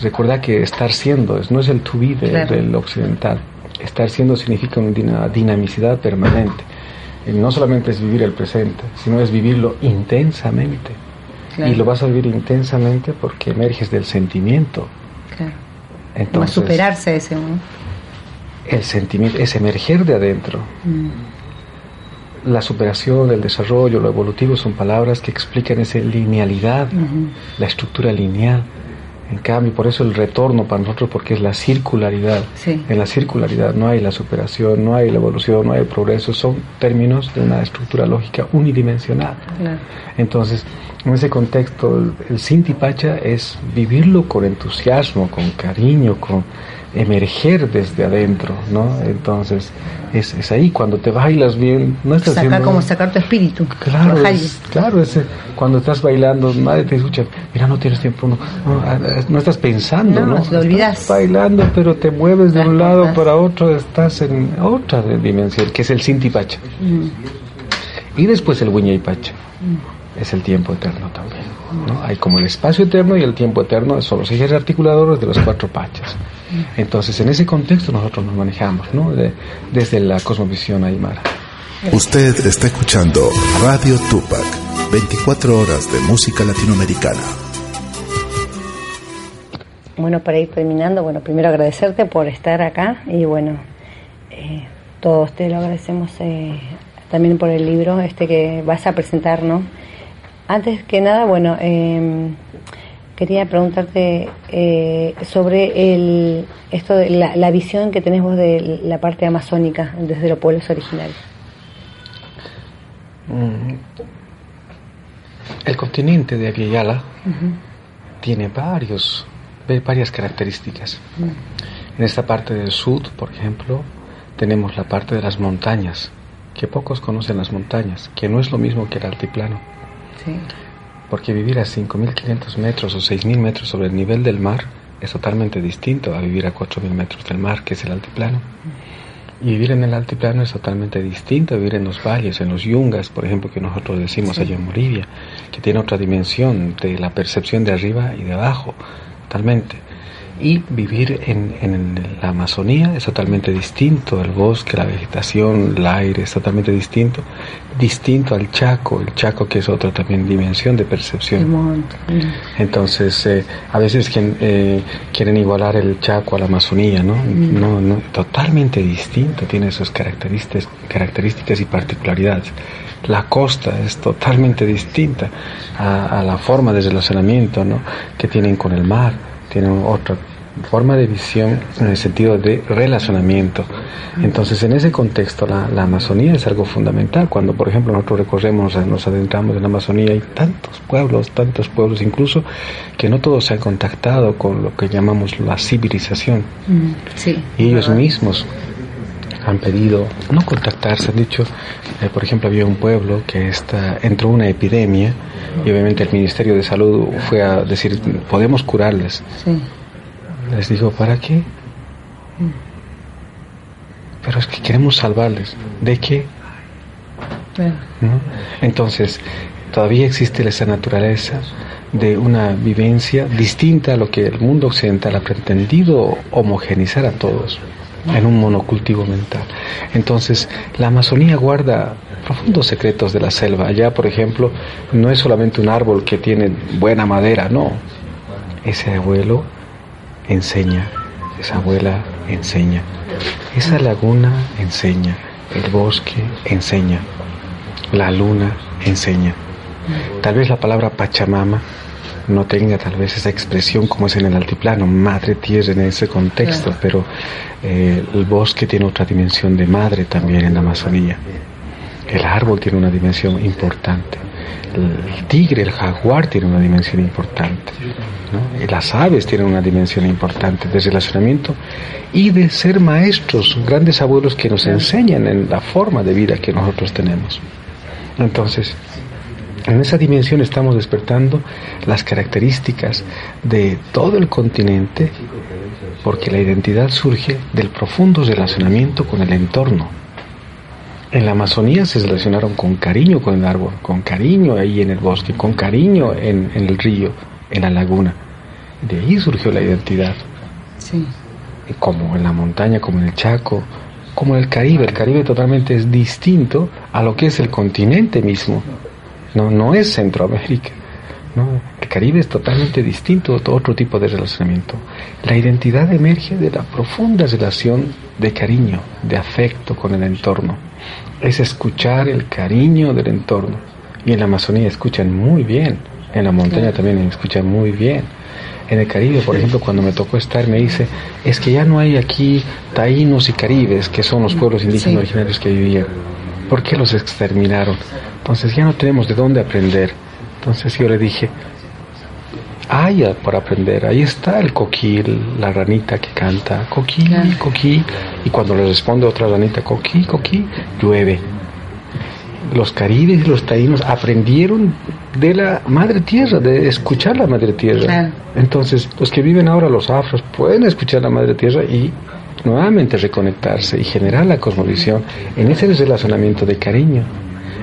Recuerda que estar siendo es, no es el to be de- Claro. del occidental. Estar siendo significa una dina- dinamicidad permanente. Y no solamente es vivir el presente, sino es vivirlo intensamente. Claro. Y lo vas a vivir intensamente porque emerges del sentimiento. Claro. Como Entonces, superarse ese, ¿no? el sentimiento es emerger de adentro. Mm. La superación, el desarrollo, lo evolutivo son palabras que explican esa linealidad, la estructura lineal. En cambio, por eso el retorno para nosotros, porque es la circularidad. Sí. En la circularidad no hay la superación, no hay la evolución, no hay el progreso, son términos de una estructura lógica unidimensional. Claro. Entonces, en ese contexto, el, el Sinti Pacha es vivirlo con entusiasmo, con cariño, con emerger desde adentro, ¿no? Entonces, es, es ahí cuando te bailas bien, no estás Sacar como sacar tu espíritu. Claro, es- claro, es, eh, cuando estás bailando, nadie te escucha, mira, no tienes tiempo, no, no, ah, no estás pensando, No, ¿no? te olvidas. Estás bailando, pero te mueves de un lado para otro, estás en otra dimensión, que es el Sinti Pacha. Mm. Y después el Wiñay Pacha. Es el tiempo eterno también. ¿no? Hay como el espacio eterno y el tiempo eterno son los ejes articuladores de los cuatro pachas. Entonces, en ese contexto nosotros nos manejamos, ¿no? De- desde la cosmovisión aymara. Usted está escuchando Radio Tupac, 24 horas de música latinoamericana. Bueno, para ir terminando, bueno, primero agradecerte por estar acá y bueno, eh, todos te lo agradecemos eh, también por el libro este que vas a presentar, ¿no? Antes que nada, bueno, eh, quería preguntarte eh, sobre el, esto de la, la visión que tenés vos de la parte amazónica desde los pueblos originarios. Mm. El continente de Aviala tiene varios, varias características. En esta parte del sur, por ejemplo, tenemos la parte de las montañas, que pocos conocen las montañas, que no es lo mismo que el altiplano, Sí. Porque vivir a 5.500 metros o 6.000 metros sobre el nivel del mar es totalmente distinto a vivir a 4.000 metros del mar, que es el altiplano. Y vivir en el altiplano es totalmente distinto a vivir en los valles, en los yungas, por ejemplo, que nosotros decimos Sí. allá en Bolivia, que tiene otra dimensión de la percepción de arriba y de abajo, totalmente. Y vivir en, en la Amazonía es totalmente distinto, el bosque, la vegetación, el aire es totalmente distinto, distinto al Chaco, el Chaco que es otra también dimensión de percepción. Mm. Entonces, eh, a veces quien, eh, quieren igualar el Chaco a la Amazonía, ¿no? No, no, totalmente distinto, tiene sus características, características y particularidades. La costa es totalmente distinta a, a la forma de relacionamiento, ¿no? Que tienen con el mar, tienen otra forma de visión en el sentido de relacionamiento. Entonces, en ese contexto, la, la Amazonía es algo fundamental. Cuando, por ejemplo, nosotros recorremos, eh, nos adentramos en la Amazonía, hay tantos pueblos, tantos pueblos, incluso que no todos se han contactado con lo que llamamos la civilización. Mm. Sí. Y ellos ¿verdad? mismos han pedido no contactarse, han dicho, eh, por ejemplo, había un pueblo que está, entró una epidemia y obviamente el Ministerio de Salud fue a decir, podemos curarles. Sí. Les digo, ¿para qué? Pero es que queremos salvarles. ¿De qué? Entonces, todavía existe esa naturaleza de una vivencia distinta a lo que el mundo occidental ha pretendido homogenizar a todos en un monocultivo mental. Entonces, la Amazonía guarda profundos secretos de la selva. Allá, por ejemplo, no es solamente un árbol que tiene buena madera, no. Ese abuelo enseña, esa abuela enseña, esa laguna enseña, el bosque enseña, la luna enseña. Tal vez la palabra Pachamama no tenga tal vez esa expresión como es en el altiplano, madre tierra en ese contexto, pero eh, el bosque tiene otra dimensión de madre también en la Amazonía. El árbol tiene una dimensión importante. El tigre, el jaguar tiene una dimensión importante. Y las aves tienen una dimensión importante de relacionamiento y de ser maestros, grandes abuelos que nos enseñan en la forma de vida que nosotros tenemos. Entonces, en esa dimensión estamos despertando las características de todo el continente porque la identidad surge del profundo relacionamiento con el entorno. En la Amazonía se relacionaron con cariño con el árbol, con cariño ahí en el bosque, con cariño en, el río, en la laguna. De ahí surgió la identidad. Sí. Como en la montaña, como en el Chaco, como en el Caribe. El Caribe totalmente es distinto a lo que es el continente mismo. No, no es Centroamérica. ¿no? El Caribe es totalmente distinto otro tipo de relacionamiento. La identidad emerge de la profunda relación de cariño, de afecto con el entorno. Es escuchar el cariño del entorno. Y en la Amazonía escuchan muy bien, en la montaña también escuchan muy bien. En el Caribe, por ejemplo, cuando me tocó estar, me dice, es que ya no hay aquí taínos y caribes, que son los pueblos indígenas originarios que vivían. ¿Por qué los exterminaron? Entonces ya no tenemos de dónde aprender. Entonces yo le dije, hay por aprender, ahí está el coquí, la ranita que canta, coquí, coquí, y cuando le responde otra ranita, coquí, coquí, llueve. Los caribes y los taínos aprendieron de la madre tierra, de escuchar la madre tierra. Entonces, los que viven ahora, los afros, pueden escuchar la madre tierra y nuevamente reconectarse y generar la cosmovisión en ese relacionamiento de cariño.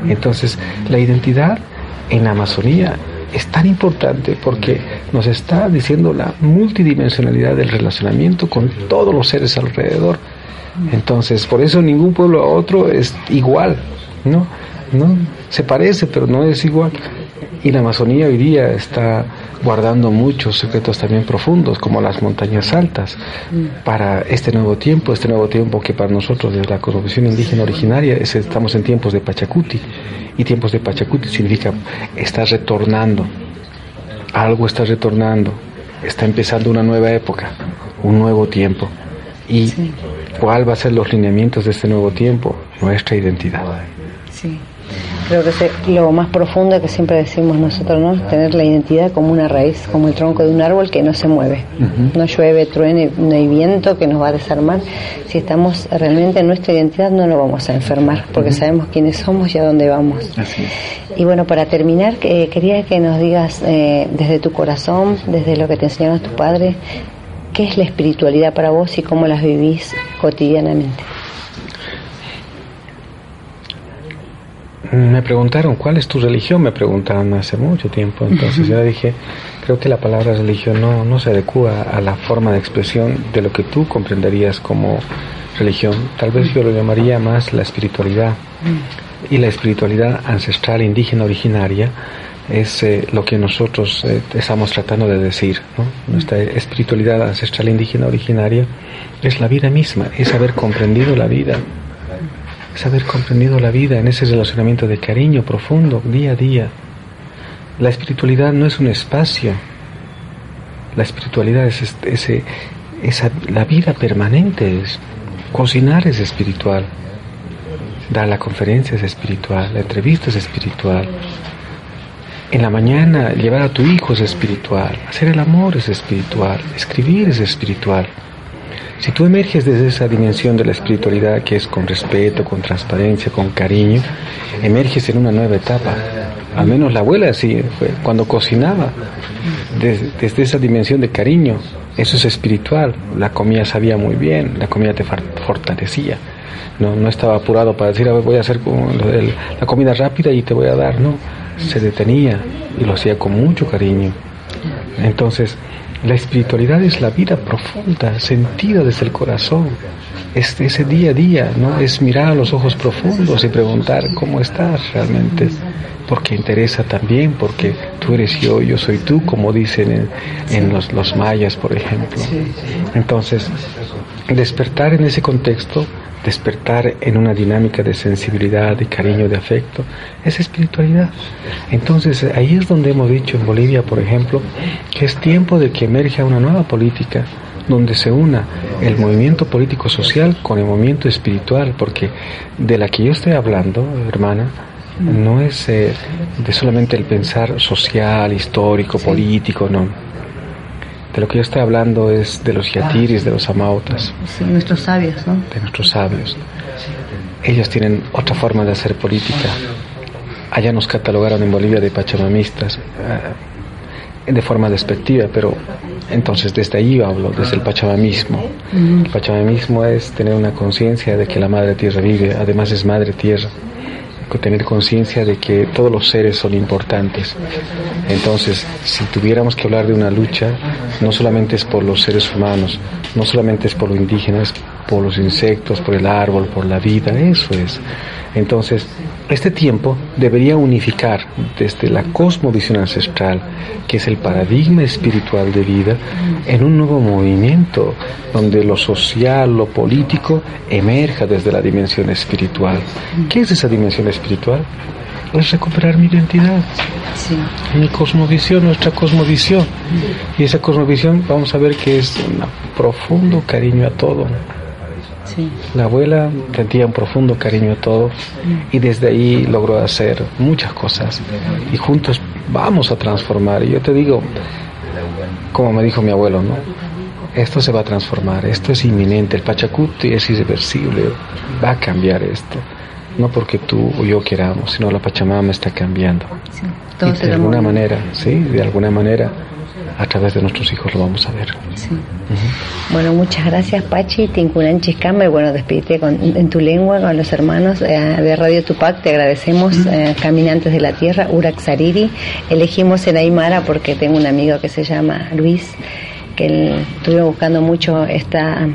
Entonces, la identidad en la Amazonía es tan importante porque nos está diciendo la multidimensionalidad del relacionamiento con todos los seres alrededor. Entonces, por eso ningún pueblo a otro es igual, ¿no? ¿No? Se parece, pero no es igual. Y la Amazonía hoy día está guardando muchos secretos también profundos, como las montañas altas, para este nuevo tiempo, este nuevo tiempo que para nosotros desde la cosmovisión indígena originaria es, estamos en tiempos de Pachacuti, y tiempos de Pachacuti significa está retornando, algo está retornando, está empezando una nueva época, un nuevo tiempo. ¿Y cuál va a ser los lineamientos de este nuevo tiempo? Nuestra identidad. Sí. Creo que lo más profundo que siempre decimos nosotros, ¿no? Tener la identidad como una raíz, como el tronco de un árbol que no se mueve. No llueve, truene, no hay viento que nos va a desarmar. Si estamos realmente en nuestra identidad, no nos vamos a enfermar, porque sabemos quiénes somos y a dónde vamos. Y bueno, para terminar, quería que nos digas eh, desde tu corazón, desde lo que te enseñaron tus padres, ¿qué es la espiritualidad para vos y cómo las vivís cotidianamente? Me preguntaron, ¿cuál es tu religión? Me preguntaron hace mucho tiempo. Entonces yo dije, creo que la palabra religión no, no se adecua a la forma de expresión de lo que tú comprenderías como religión. Tal vez yo lo llamaría más la espiritualidad. Y la espiritualidad ancestral indígena originaria es eh, lo que nosotros eh, estamos tratando de decir. Nuestra espiritualidad ancestral indígena originaria es la vida misma, es haber comprendido la vida es haber comprendido la vida en ese relacionamiento de cariño profundo día a día. La espiritualidad no es un espacio, la espiritualidad es ese, esa, la vida permanente, es, cocinar es espiritual, dar la conferencia es espiritual, la entrevista es espiritual. En la mañana llevar a tu hijo es espiritual, hacer el amor es espiritual, escribir es espiritual. Si tú emerges desde esa dimensión de la espiritualidad que es con respeto, con transparencia, con cariño, emerges en una nueva etapa. Al menos la abuela así fue, cuando cocinaba, desde, esa dimensión de cariño, eso es espiritual. La comida sabía muy bien, la comida te fortalecía. No, no estaba apurado para decir, a ver, voy a hacer la comida rápida y te voy a dar, no. Se detenía y lo hacía con mucho cariño. Entonces, la espiritualidad es la vida profunda, sentida desde el corazón. Es ese día a día, ¿no? Es mirar a los ojos profundos y preguntar cómo estás realmente. Porque interesa también, porque tú eres yo, yo soy tú, como dicen en, los, mayas, por ejemplo. Entonces, despertar en ese contexto, despertar en una dinámica de sensibilidad, de cariño, de afecto, es espiritualidad. Entonces ahí es donde hemos dicho en Bolivia, por ejemplo, que es tiempo de que emerja una nueva política donde se una el movimiento político social con el movimiento espiritual, porque de la que yo estoy hablando, hermana, no es eh, de solamente el pensar social, histórico, político, no. De lo que yo estoy hablando es de los yatiris, de los amautas. Sí, nuestros sabios, ¿no? De nuestros sabios. Ellos tienen otra forma de hacer política. Allá nos catalogaron en Bolivia de pachamamistas, eh, de forma despectiva, pero entonces desde ahí hablo, desde el pachamamismo. El pachamamismo es tener una conciencia de que la madre tierra vive, además es madre tierra tener conciencia de que todos los seres son importantes. Entonces, si tuviéramos que hablar de una lucha, no solamente es por los seres humanos, no solamente es por los indígenas, por los insectos, por el árbol, por la vida, eso es. Entonces, este tiempo debería unificar desde la cosmovisión ancestral, que es el paradigma espiritual de vida, en un nuevo movimiento donde lo social, lo político emerja desde la dimensión espiritual. ¿Qué es esa dimensión espiritual? Es recuperar mi identidad, mi cosmovisión, nuestra cosmovisión. Y esa cosmovisión vamos a ver que es un profundo cariño a todo. La abuela sentía un profundo cariño a todo y desde ahí logró hacer muchas cosas y juntos vamos a transformar. Y yo te digo, como me dijo mi abuelo, ¿no? Esto se va a transformar, esto es inminente, el Pachacuti es irreversible, va a cambiar esto. No porque tú o yo queramos, sino la Pachamama está cambiando. y de alguna manera, sí, de alguna manera a través de nuestros hijos lo vamos a ver. Bueno, muchas gracias Pachi, Tinkunan Chiscama, y bueno, despídete en tu lengua con los hermanos eh, de Radio Tupac, te agradecemos, eh, Caminantes de la Tierra, Urak Sariri, elegimos en Aymara porque tengo un amigo que se llama Luis, que estuve buscando mucho esta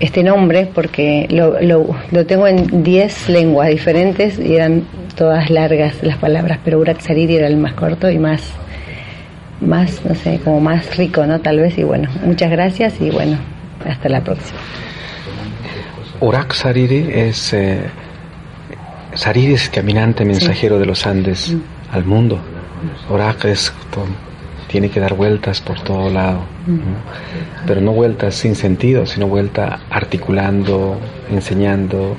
este nombre porque lo, lo, lo tengo en 10 lenguas diferentes y eran todas largas las palabras, pero Urak Sariri era el más corto y más más, no sé, como más rico, ¿no? Tal vez, y bueno, muchas gracias y bueno, hasta la próxima. Urak Sariri es, eh, Sariri es caminante mensajero de los Andes mm. al mundo. Urak es, tiene que dar vueltas por todo lado, mm. pero no vueltas sin sentido, sino vuelta articulando, enseñando,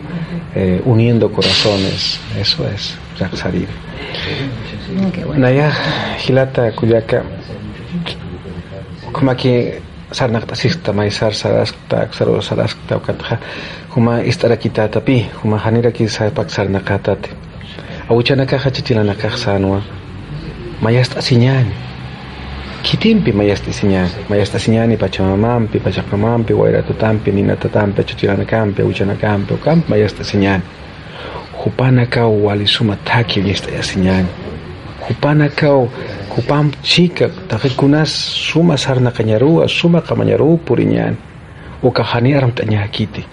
eh, uniendo corazones. Eso es Urak Sariri. Naya hilata kuyaka kuma ki sarnaqta sista maisar saraskta saro saraskta ukatja kuma istara kitatapi kuma hanira ki sapak sarnaqatate awichanaka hachichilanaka sanwa mayasta siñani Kitimpi mayastisiña, mayastasiñani Pachamamampi, Pachacamampi, kampi, Ninatatampi, kampi, Uchanakampi, mayasti sinya. Hupana kau wali suma taki yastasiñani. Hupana kau hupam chika, takikunas suma sarna rua, suma kamañaru puriñani. Ukahani aram kiti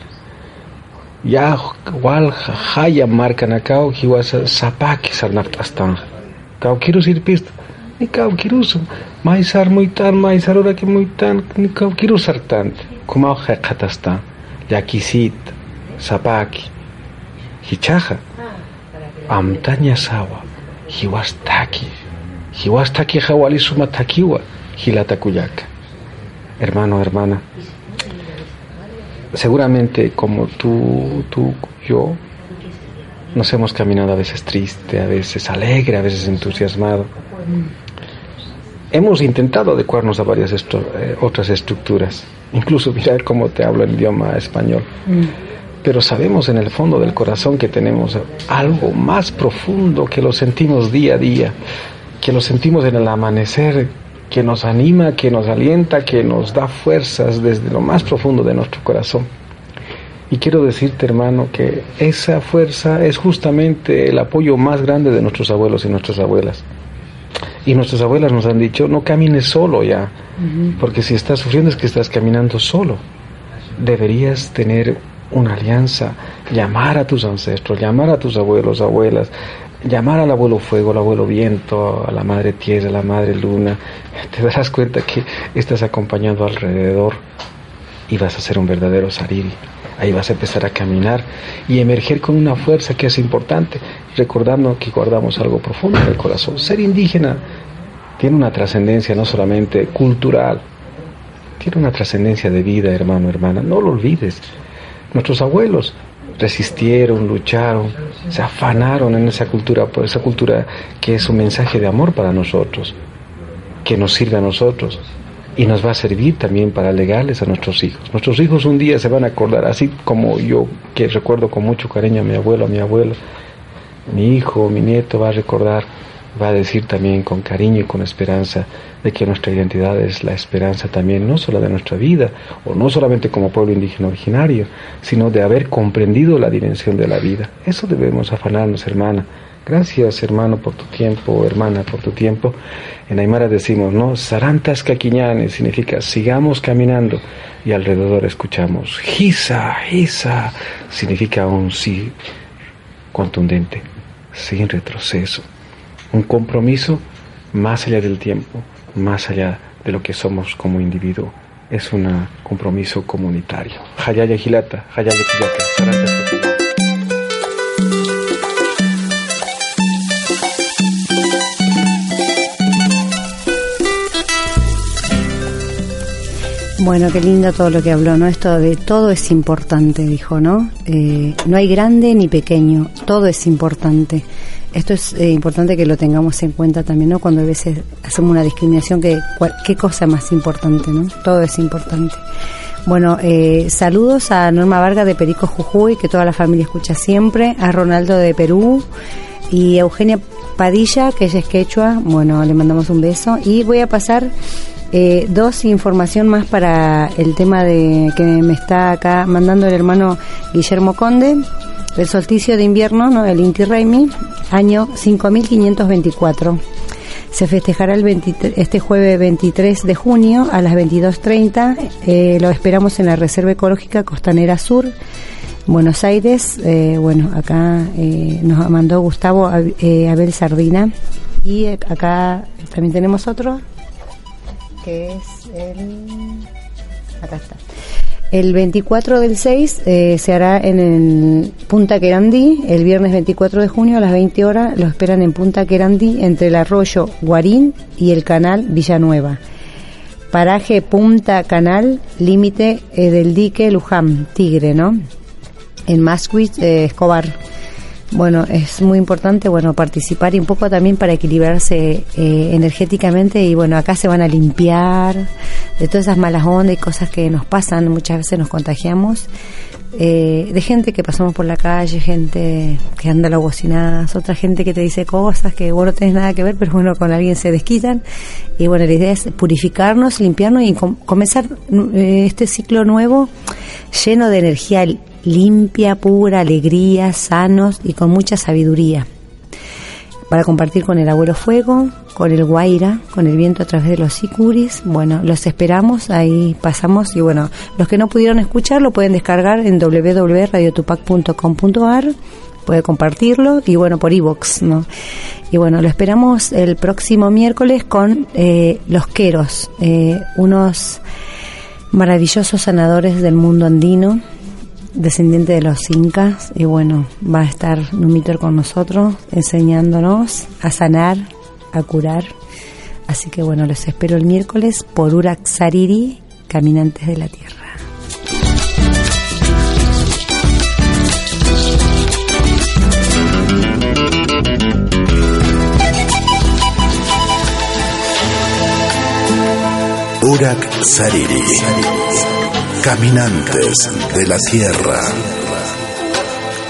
Ya wal haya markanakau hiwasa sapaki sarnaqtastanja. Kau kiru sirpista. Ni kau kirus mai sar muitan mai sar ora que muitan ni kau kirus sartant kuma khakhatastan yakisit sapaki hichaja. Amtanya sawa. Hiwastaki. Hiwastaki hawali suma takiwa. Hilatakuyaka hermano hermana. Seguramente como tú tú yo nos hemos caminado a veces triste a veces alegre a veces entusiasmado hemos intentado adecuarnos a varias eh, otras estructuras incluso mirar cómo te hablo en idioma español mm pero sabemos en el fondo del corazón que tenemos algo más profundo que lo sentimos día a día, que lo sentimos en el amanecer, que nos anima, que nos alienta, que nos da fuerzas desde lo más profundo de nuestro corazón. Y quiero decirte, hermano, que esa fuerza es justamente el apoyo más grande de nuestros abuelos y nuestras abuelas. Y nuestras abuelas nos han dicho, no camines solo ya, porque si estás sufriendo es que estás caminando solo. Deberías tener una alianza, llamar a tus ancestros, llamar a tus abuelos, abuelas, llamar al abuelo fuego, al abuelo viento, a la madre tierra, a la madre luna, te darás cuenta que estás acompañando alrededor y vas a ser un verdadero sariri. Ahí vas a empezar a caminar y emerger con una fuerza que es importante, recordando que guardamos algo profundo en el corazón. Ser indígena tiene una trascendencia no solamente cultural, tiene una trascendencia de vida, hermano, hermana. No lo olvides. Nuestros abuelos resistieron, lucharon, se afanaron en esa cultura, por esa cultura que es un mensaje de amor para nosotros, que nos sirve a nosotros y nos va a servir también para legarles a nuestros hijos. Nuestros hijos un día se van a acordar, así como yo que recuerdo con mucho cariño a mi abuelo, a mi abuelo, mi hijo, mi nieto va a recordar, va a decir también con cariño y con esperanza de que nuestra identidad es la esperanza también, no solo de nuestra vida, o no solamente como pueblo indígena originario, sino de haber comprendido la dimensión de la vida. Eso debemos afanarnos, hermana. Gracias, hermano, por tu tiempo, hermana, por tu tiempo. En Aymara decimos, ¿no? Sarantas caquiñanes significa sigamos caminando y alrededor escuchamos Gisa, Gisa, significa un sí contundente, sin retroceso. Un compromiso más allá del tiempo, más allá de lo que somos como individuo. Es un compromiso comunitario. Hayaya Gilata, Hayaya Quillata, Bueno, qué lindo todo lo que habló, ¿no? Esto de todo es importante, dijo, ¿no? Eh, no hay grande ni pequeño, todo es importante. Esto es eh, importante que lo tengamos en cuenta también, ¿no? Cuando a veces hacemos una discriminación, que ¿qué cosa más importante, ¿no? Todo es importante. Bueno, eh, saludos a Norma Vargas de Perico Jujuy, que toda la familia escucha siempre, a Ronaldo de Perú y Eugenia Padilla, que ella es quechua, bueno, le mandamos un beso y voy a pasar eh, dos información más para el tema de que me está acá mandando el hermano Guillermo Conde, el solsticio de invierno, ¿no? el Inti Raymi, año 5524. Se festejará el 23 este jueves 23 de junio a las 22.30. Eh, lo esperamos en la Reserva Ecológica Costanera Sur, Buenos Aires. Eh, bueno, acá eh, nos mandó Gustavo eh, Abel Sardina. Y eh, acá también tenemos otro, que es el... Acá está. El 24 del 6 eh, se hará en el Punta Querandí, el viernes 24 de junio a las 20 horas. Lo esperan en Punta Querandí, entre el arroyo Guarín y el canal Villanueva. Paraje Punta Canal, límite eh, del dique Luján, Tigre, ¿no? En Masquis, eh, Escobar. Bueno, es muy importante, bueno, participar y un poco también para equilibrarse eh, energéticamente y bueno, acá se van a limpiar de todas esas malas ondas y cosas que nos pasan, muchas veces nos contagiamos, eh, de gente que pasamos por la calle, gente que anda a la bocinadas, otra gente que te dice cosas que vos no tenés nada que ver, pero bueno, con alguien se desquitan y bueno, la idea es purificarnos, limpiarnos y com- comenzar eh, este ciclo nuevo lleno de energía limpia, pura, alegría, sanos y con mucha sabiduría. Para compartir con el abuelo fuego, con el guaira, con el viento a través de los sicuris. Bueno, los esperamos, ahí pasamos y bueno, los que no pudieron escuchar lo pueden descargar en www.radiotupac.com.ar puede compartirlo y bueno por iVoox, ¿no? Y bueno, lo esperamos el próximo miércoles con eh, los queros, eh, unos maravillosos sanadores del mundo andino, descendiente de los incas, y bueno, va a estar Numitor con nosotros, enseñándonos a sanar, a curar. Así que bueno, los espero el miércoles por Uraxariri, Caminantes de la Tierra. Urak Sariri. Caminantes de la Tierra.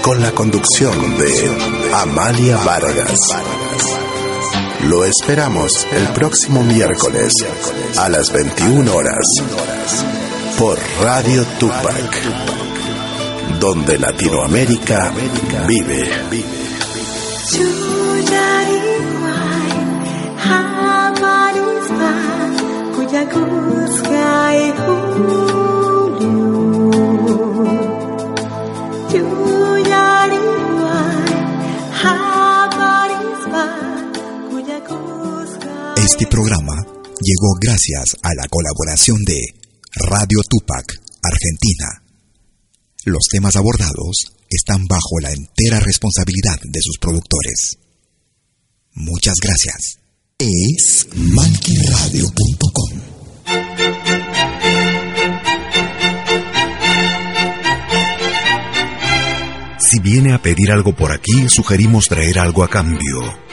Con la conducción de Amalia Vargas. Lo esperamos el próximo miércoles a las 21 horas por Radio Tupac, donde Latinoamérica vive. Este programa llegó gracias a la colaboración de Radio Tupac, Argentina. Los temas abordados están bajo la entera responsabilidad de sus productores. Muchas gracias. Es malquiradio.com. Si viene a pedir algo por aquí, sugerimos traer algo a cambio.